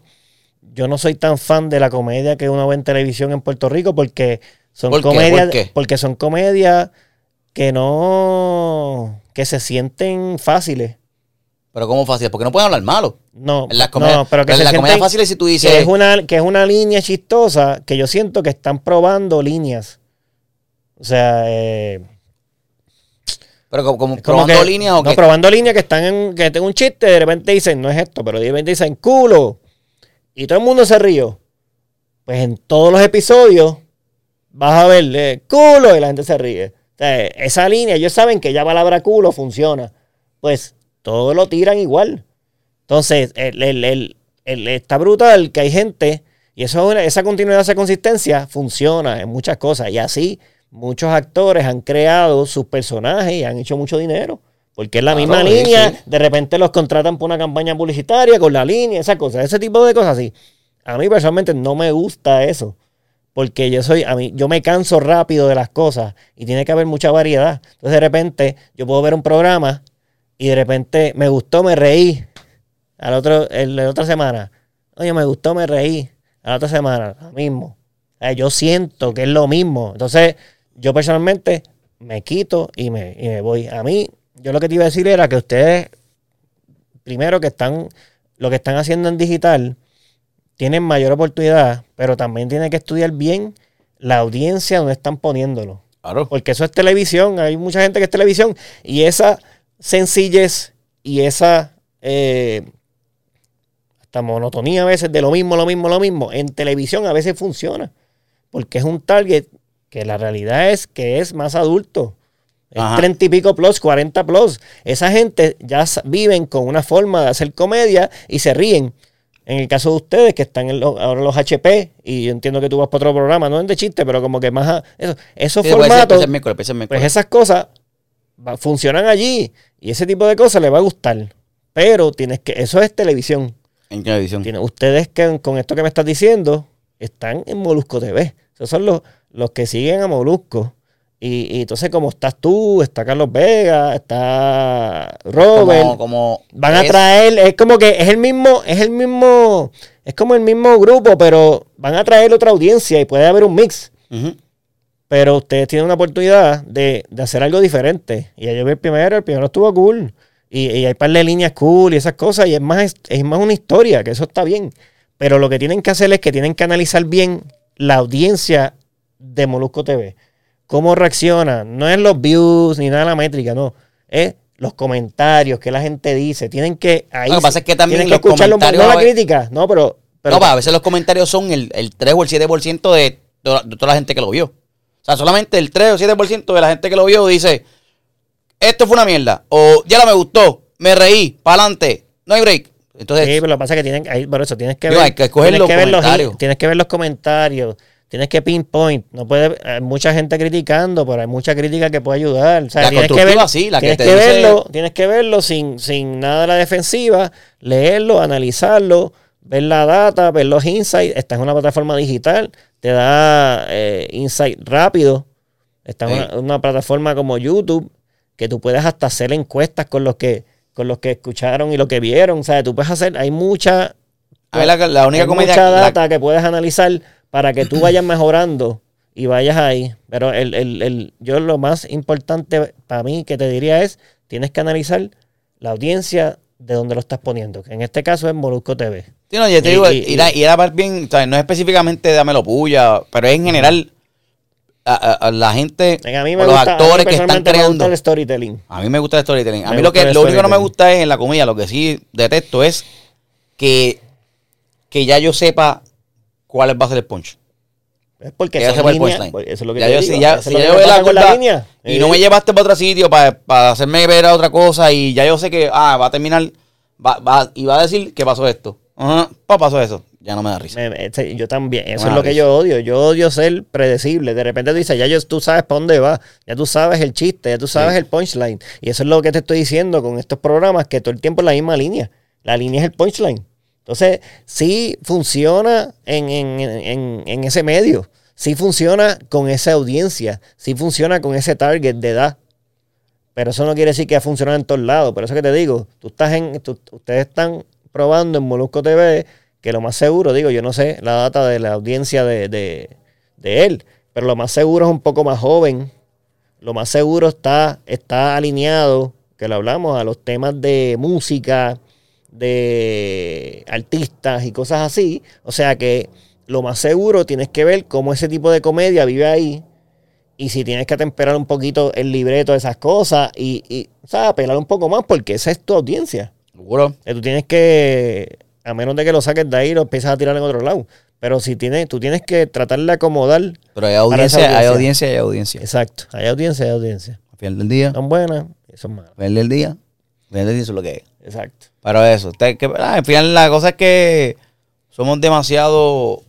Yo no soy tan fan de la comedia que uno ve en televisión en Puerto Rico porque son ¿Por comedias porque son comedias que no que se sienten fáciles. Pero ¿cómo fácil? Porque no pueden hablar malo. No, En las comedias, no, pero que en se la comedia sienten- fácil es si tú que dices, es una que es una línea chistosa que yo siento que están probando líneas. O sea, eh, pero como, probando que- líneas o no, qué. probando líneas que están en que tengo un chiste, de repente dicen, no es esto, pero de repente dicen culo. Y todo el mundo se rió. Pues en todos los episodios vas a ver eh, culo y la gente se ríe. O esa línea, ellos saben que ya palabra culo funciona. Pues todos lo tiran igual. Entonces, el, el- el- está brutal que hay gente, y eso, esa continuidad, esa consistencia funciona en muchas cosas. Y así, muchos actores han creado sus personajes y han hecho mucho dinero. Porque es la misma línea, sí. de repente los contratan por una campaña publicitaria con la línea, esas cosas, ese tipo de cosas así. A mí personalmente no me gusta eso. Porque yo soy, a mí, yo me canso rápido de las cosas y tiene que haber mucha variedad. Entonces de repente yo puedo ver un programa y de repente me gustó, me reí. Al otro, el, la otra semana, oye, me gustó, me reí. A la otra semana, lo mismo. Eh, yo siento que es lo mismo. Entonces, yo personalmente me quito y me, y me voy. A mí, yo lo que te iba a decir era que ustedes, primero que están, lo que están haciendo en digital, tienen mayor oportunidad, pero también tienen que estudiar bien la audiencia donde están poniéndolo. Claro. Porque eso es televisión, hay mucha gente que es televisión y esa sencillez y esa eh, hasta monotonía a veces de lo mismo, lo mismo, lo mismo, en televisión a veces funciona. Porque es un target que la realidad es que es más adulto. Es Ajá. 30 y pico plus, 40 plus. Esa gente ya viven con una forma de hacer comedia y se ríen. En el caso de ustedes que están en lo- ahora los HP, y yo entiendo que tú vas para otro programa, no es de chiste, pero como que más... a- eso, esos Sí, puede ser- formatos... ser miércoles, Pues esas cosas va- funcionan allí y ese tipo de cosas le va a gustar. Pero tienes que, eso es televisión. En televisión. Ustedes que con esto que me estás diciendo están en Molusco TV. Esos son los, los que siguen a Molusco. Y, y entonces como estás tú, está Carlos Vega, está Robert, Como, como van a traer, es como que es el mismo, es el mismo, es como el mismo grupo, pero van a traer otra audiencia y puede haber un mix. Pero ustedes tienen una oportunidad de, de hacer algo diferente. Y yo vi el primero, el primero estuvo cool. Y, y hay par de líneas cool y esas cosas. Y es más, es más una historia, que eso está bien. Pero lo que tienen que hacer es que tienen que analizar bien la audiencia de Molusco TV. Cómo reacciona. No es los views ni nada de la métrica, no. Es los comentarios que la gente dice. Tienen que. Ahí Lo que pasa es que también los poco. comentarios No la crítica, no, pero. pero no, pa, a veces los comentarios son el, el 3 o el 7% de, de toda la gente que lo vio. O sea, solamente el 3 o 7% de la gente que lo vio dice, esto fue una mierda. O ya no me gustó, me reí, para adelante, no hay break. Entonces, Sí, pero lo que pasa es que tienen ahí, por eso tienes que Digo, ver, hay que escoger tienes los que ver tienes que ver los comentarios, tienes que pinpoint, no puede hay mucha gente criticando, pero hay mucha crítica que puede ayudar, o sea, La tienes que ver, sí, la que te que dice- verlo, tienes que verlo sin, sin nada de la defensiva, leerlo, analizarlo, ver la data, ver los insights, esta es una plataforma digital, te da eh, insight rápido, esta es Sí. una, una plataforma como YouTube que tú puedes hasta hacer encuestas con los que con los que escucharon y lo que vieron, o sea, tú puedes hacer, hay mucha a ver, la, la única hay comedia... mucha la- data que puedes analizar para que tú vayas mejorando y vayas ahí. Pero el, el- el- yo lo más importante para mí que te diría es, tienes que analizar la audiencia de donde lo estás poniendo, que en este caso es Molusco TV. Sí, no, yo te Y- digo, y- y, era, y era más bien, o sea, no es específicamente dámelo puya, pero es en general a, a- a la gente, A mí o me los gusta, a mí actores que están personalmente me gusta creando. el storytelling. A mí me gusta el storytelling. A mí lo, que, lo único que no me gusta es en la comedia, lo que sí detesto es que, que ya yo sepa cuál va a ser el punch. Es porque el punchline. eso es lo que ya te yo, digo, si ya, si ya que yo veo la línea. y no Eh, me llevaste para otro sitio para hacerme ver a otra cosa y ya yo sé que ah, va a terminar va, va- y va a decir que pasó esto. Ajá, pa, pasó eso. Ya no me da risa. Me- este, yo también, eso es lo que yo odio. Yo odio ser predecible. De repente tú dices, ya yo, tú sabes para dónde va, ya tú sabes el chiste, ya tú sabes Sí. el punchline. Y eso es lo que te estoy diciendo con estos programas, que todo el tiempo es la misma línea. La línea es el punchline. Entonces, sí funciona en, en- en- en ese medio, sí funciona con esa audiencia, sí funciona con ese target de edad. Pero eso no quiere decir que va a funcionar en todos lados. Por eso que te digo, tú estás en, ustedes están probando en Molusco TV que lo más seguro, digo, yo no sé la data de la audiencia de, de- de él, pero lo más seguro es un poco más joven. Lo más seguro está, está alineado, que lo hablamos, a los temas de música, de artistas y cosas así. O sea que lo más seguro tienes que ver cómo ese tipo de comedia vive ahí. Y si tienes que atemperar un poquito el libreto de esas cosas y, y o sea, apelar un poco más porque esa es tu audiencia. Seguro. Tú tienes que, a menos de que lo saques de ahí, lo empiezas a tirar en otro lado. Pero si tienes, tú tienes que tratar de acomodar. Pero hay audiencia, hay audiencia. hay audiencia. Exacto. Hay audiencia, hay audiencia. Al final del día, Son buenas y son malas. al final del día, al final del día eso es lo que es. Exacto. Pero eso, usted que, al final la cosa es que somos demasiado.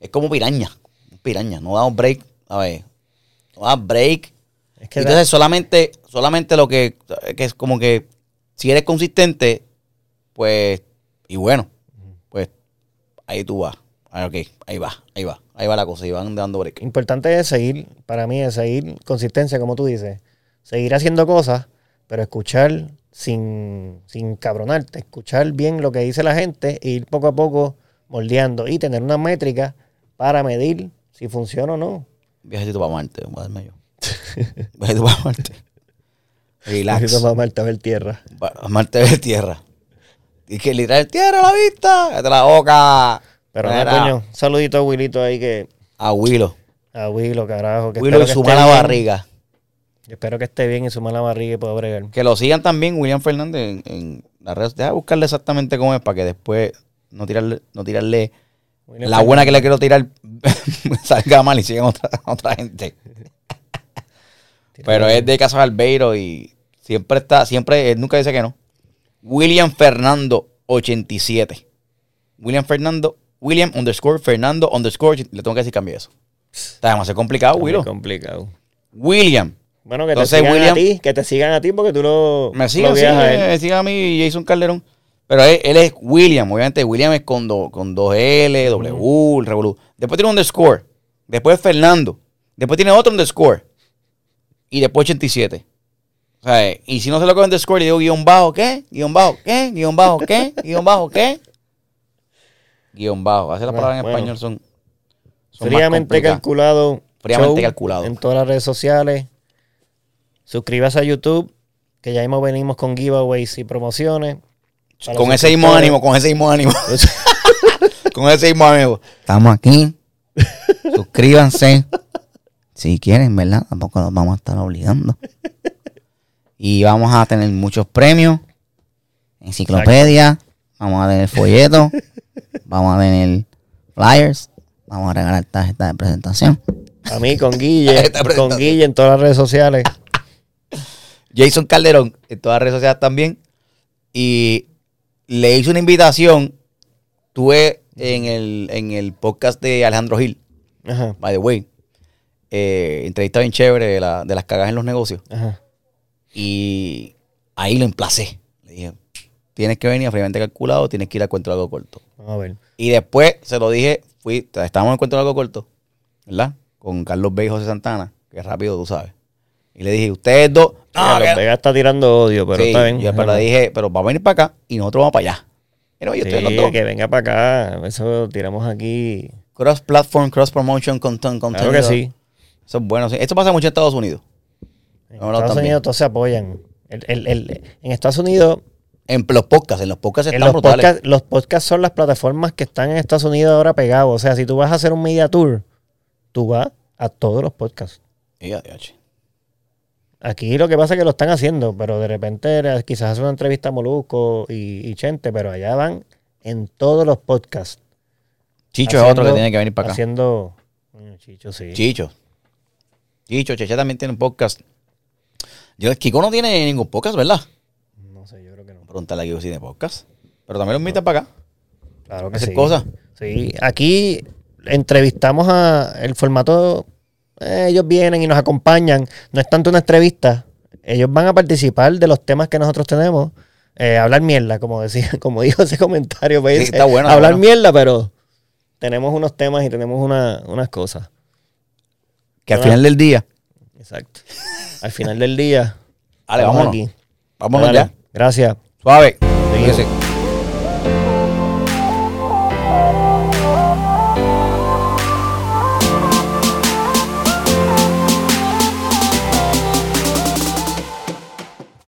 Es como piraña. Piraña, no damos break. A ver, no damos break. Es que Entonces solamente, solamente lo que, que es como que si eres consistente, pues, y bueno, pues ahí tú vas. Ah, ok, ahí va, ahí va, ahí va la cosa, y van dando break. importante es seguir, para mí es seguir consistencia, como tú dices. Seguir haciendo cosas, pero escuchar sin, sin cabronarte, escuchar bien lo que dice la gente e ir poco a poco moldeando y tener una métrica para medir si funciona o no. Viajecito para Marte, voy a darme yo. Viajecito para Marte. Relax. Necesito para Marte a ver tierra. Pa- Marte ve tierra. Y que literal, tierra a la vista. Cállate la boca. Pero coño, un saludito a Wilito ahí que. A Willow. A Willo, carajo. Que espero y su mala barriga. Espero que esté bien y su mala barriga y pueda bregar. Que lo sigan también, William Fernández, en, en las redes. Deja buscarle exactamente cómo es para que después no tirarle, no tirarle William la buena que le quiero tirar <laughs> salga mal y sigan otra, <laughs> otra gente. Pero es de Casas Albeiro y siempre está, siempre, él nunca dice que no. William Fernando 87. William Fernando, William underscore Fernando underscore, le tengo que decir cambie eso. Está demasiado complicado, Willow. complicado. William. Bueno, que Entonces, te sigan William- a ti, que te sigan a ti porque tú lo, Me lo sigan, sí, me sigan a mí y Jason Calderón. Pero él, él es William, obviamente William es con, do- con dos L, W, el revolú. Después tiene un underscore. Después Fernando. Después tiene otro underscore. Y después 87. O sea, y si no se lo coge underscore, le digo guion bajo, ¿qué? Guión bajo, ¿qué? Guión bajo, ¿qué? Guión bajo, ¿qué? Guión bajo. Hacer las Bueno, palabras en bueno. español son, son más Fríamente complicadas. calculado. Fríamente calculado. En todas las redes sociales. Suscríbase a YouTube, que ya mismo venimos con giveaways y promociones. Con los ese mismo ánimo, con ese mismo ánimo. <laughs> <laughs> con ese mismo ánimo. Estamos aquí. Suscríbanse. Si quieren, ¿verdad? Tampoco nos vamos a estar obligando. Y vamos a tener muchos premios. Enciclopedia. Vamos a tener folletos. vamos a tener flyers. Vamos a regalar tarjetas de presentación. A mí con <laughs> Guille, con. Guille en todas las redes sociales. Jason Calderón en todas las redes sociales también. Y le hice una invitación. Tuve en el, en el podcast de Alejandro Gil, Ajá, by the way. Eh, entrevista bien chévere de, la- de las cagas en los negocios. ajá. Y ahí lo emplacé. Le dije, tienes que venir a fríamente calculado, tienes que ir al cuento de algo corto. A ver. Y después se lo dije, fui, estábamos en cuento de algo corto, ¿verdad? Con Carlos B y José Santana, que rápido tú sabes. Y le dije, ustedes dos, no, los que- Vegas está tirando odio, pero Sí, está bien. yo pero le dije, pero vamos a venir para acá y nosotros vamos para allá. Pero yo estoy en los Sí, dos. que venga para acá. Eso tiramos aquí. Cross platform, cross promotion, content, Claro que sí. Eso es bueno. sí. Esto pasa mucho en Estados Unidos. En Vámonos Estados también. Unidos todos se apoyan. El- el- el- en Estados Unidos, En los podcasts, en los podcasts en están los, brutales. podcasts, los podcasts son las plataformas que están en Estados Unidos ahora pegados. O sea, si tú vas a hacer un media tour, tú vas a todos los podcasts. Y ya, ya, che. Aquí lo que pasa es que lo están haciendo, pero de repente quizás hace una entrevista a Molusco y, y Chente, pero allá van en todos los podcasts. Chicho es otro que tiene que venir para acá. Haciendo. Chicho, sí. Chicho. Chicho, Cheche también tiene un podcast. Yo, Kiko no tiene ningún podcast, ¿verdad? No sé, yo creo que no. Pregúntale a Kiko si tiene podcast. Pero también lo invita para acá. Claro que Hacer sí. cosas. Sí, aquí entrevistamos a el formato, eh, ellos vienen y nos acompañan, no es tanto una entrevista, ellos van a participar de los temas que nosotros tenemos, eh, hablar mierda, como decía, <laughs> como dijo ese comentario, pues, Sí, está bueno, está hablar bueno. mierda, pero tenemos unos temas y tenemos una- unas cosas. Que al final del día. Exacto. Al final del día, <laughs> Dale, vámonos. aquí. Vámonos Dale, ya. Gracias. Suave. Fíjese.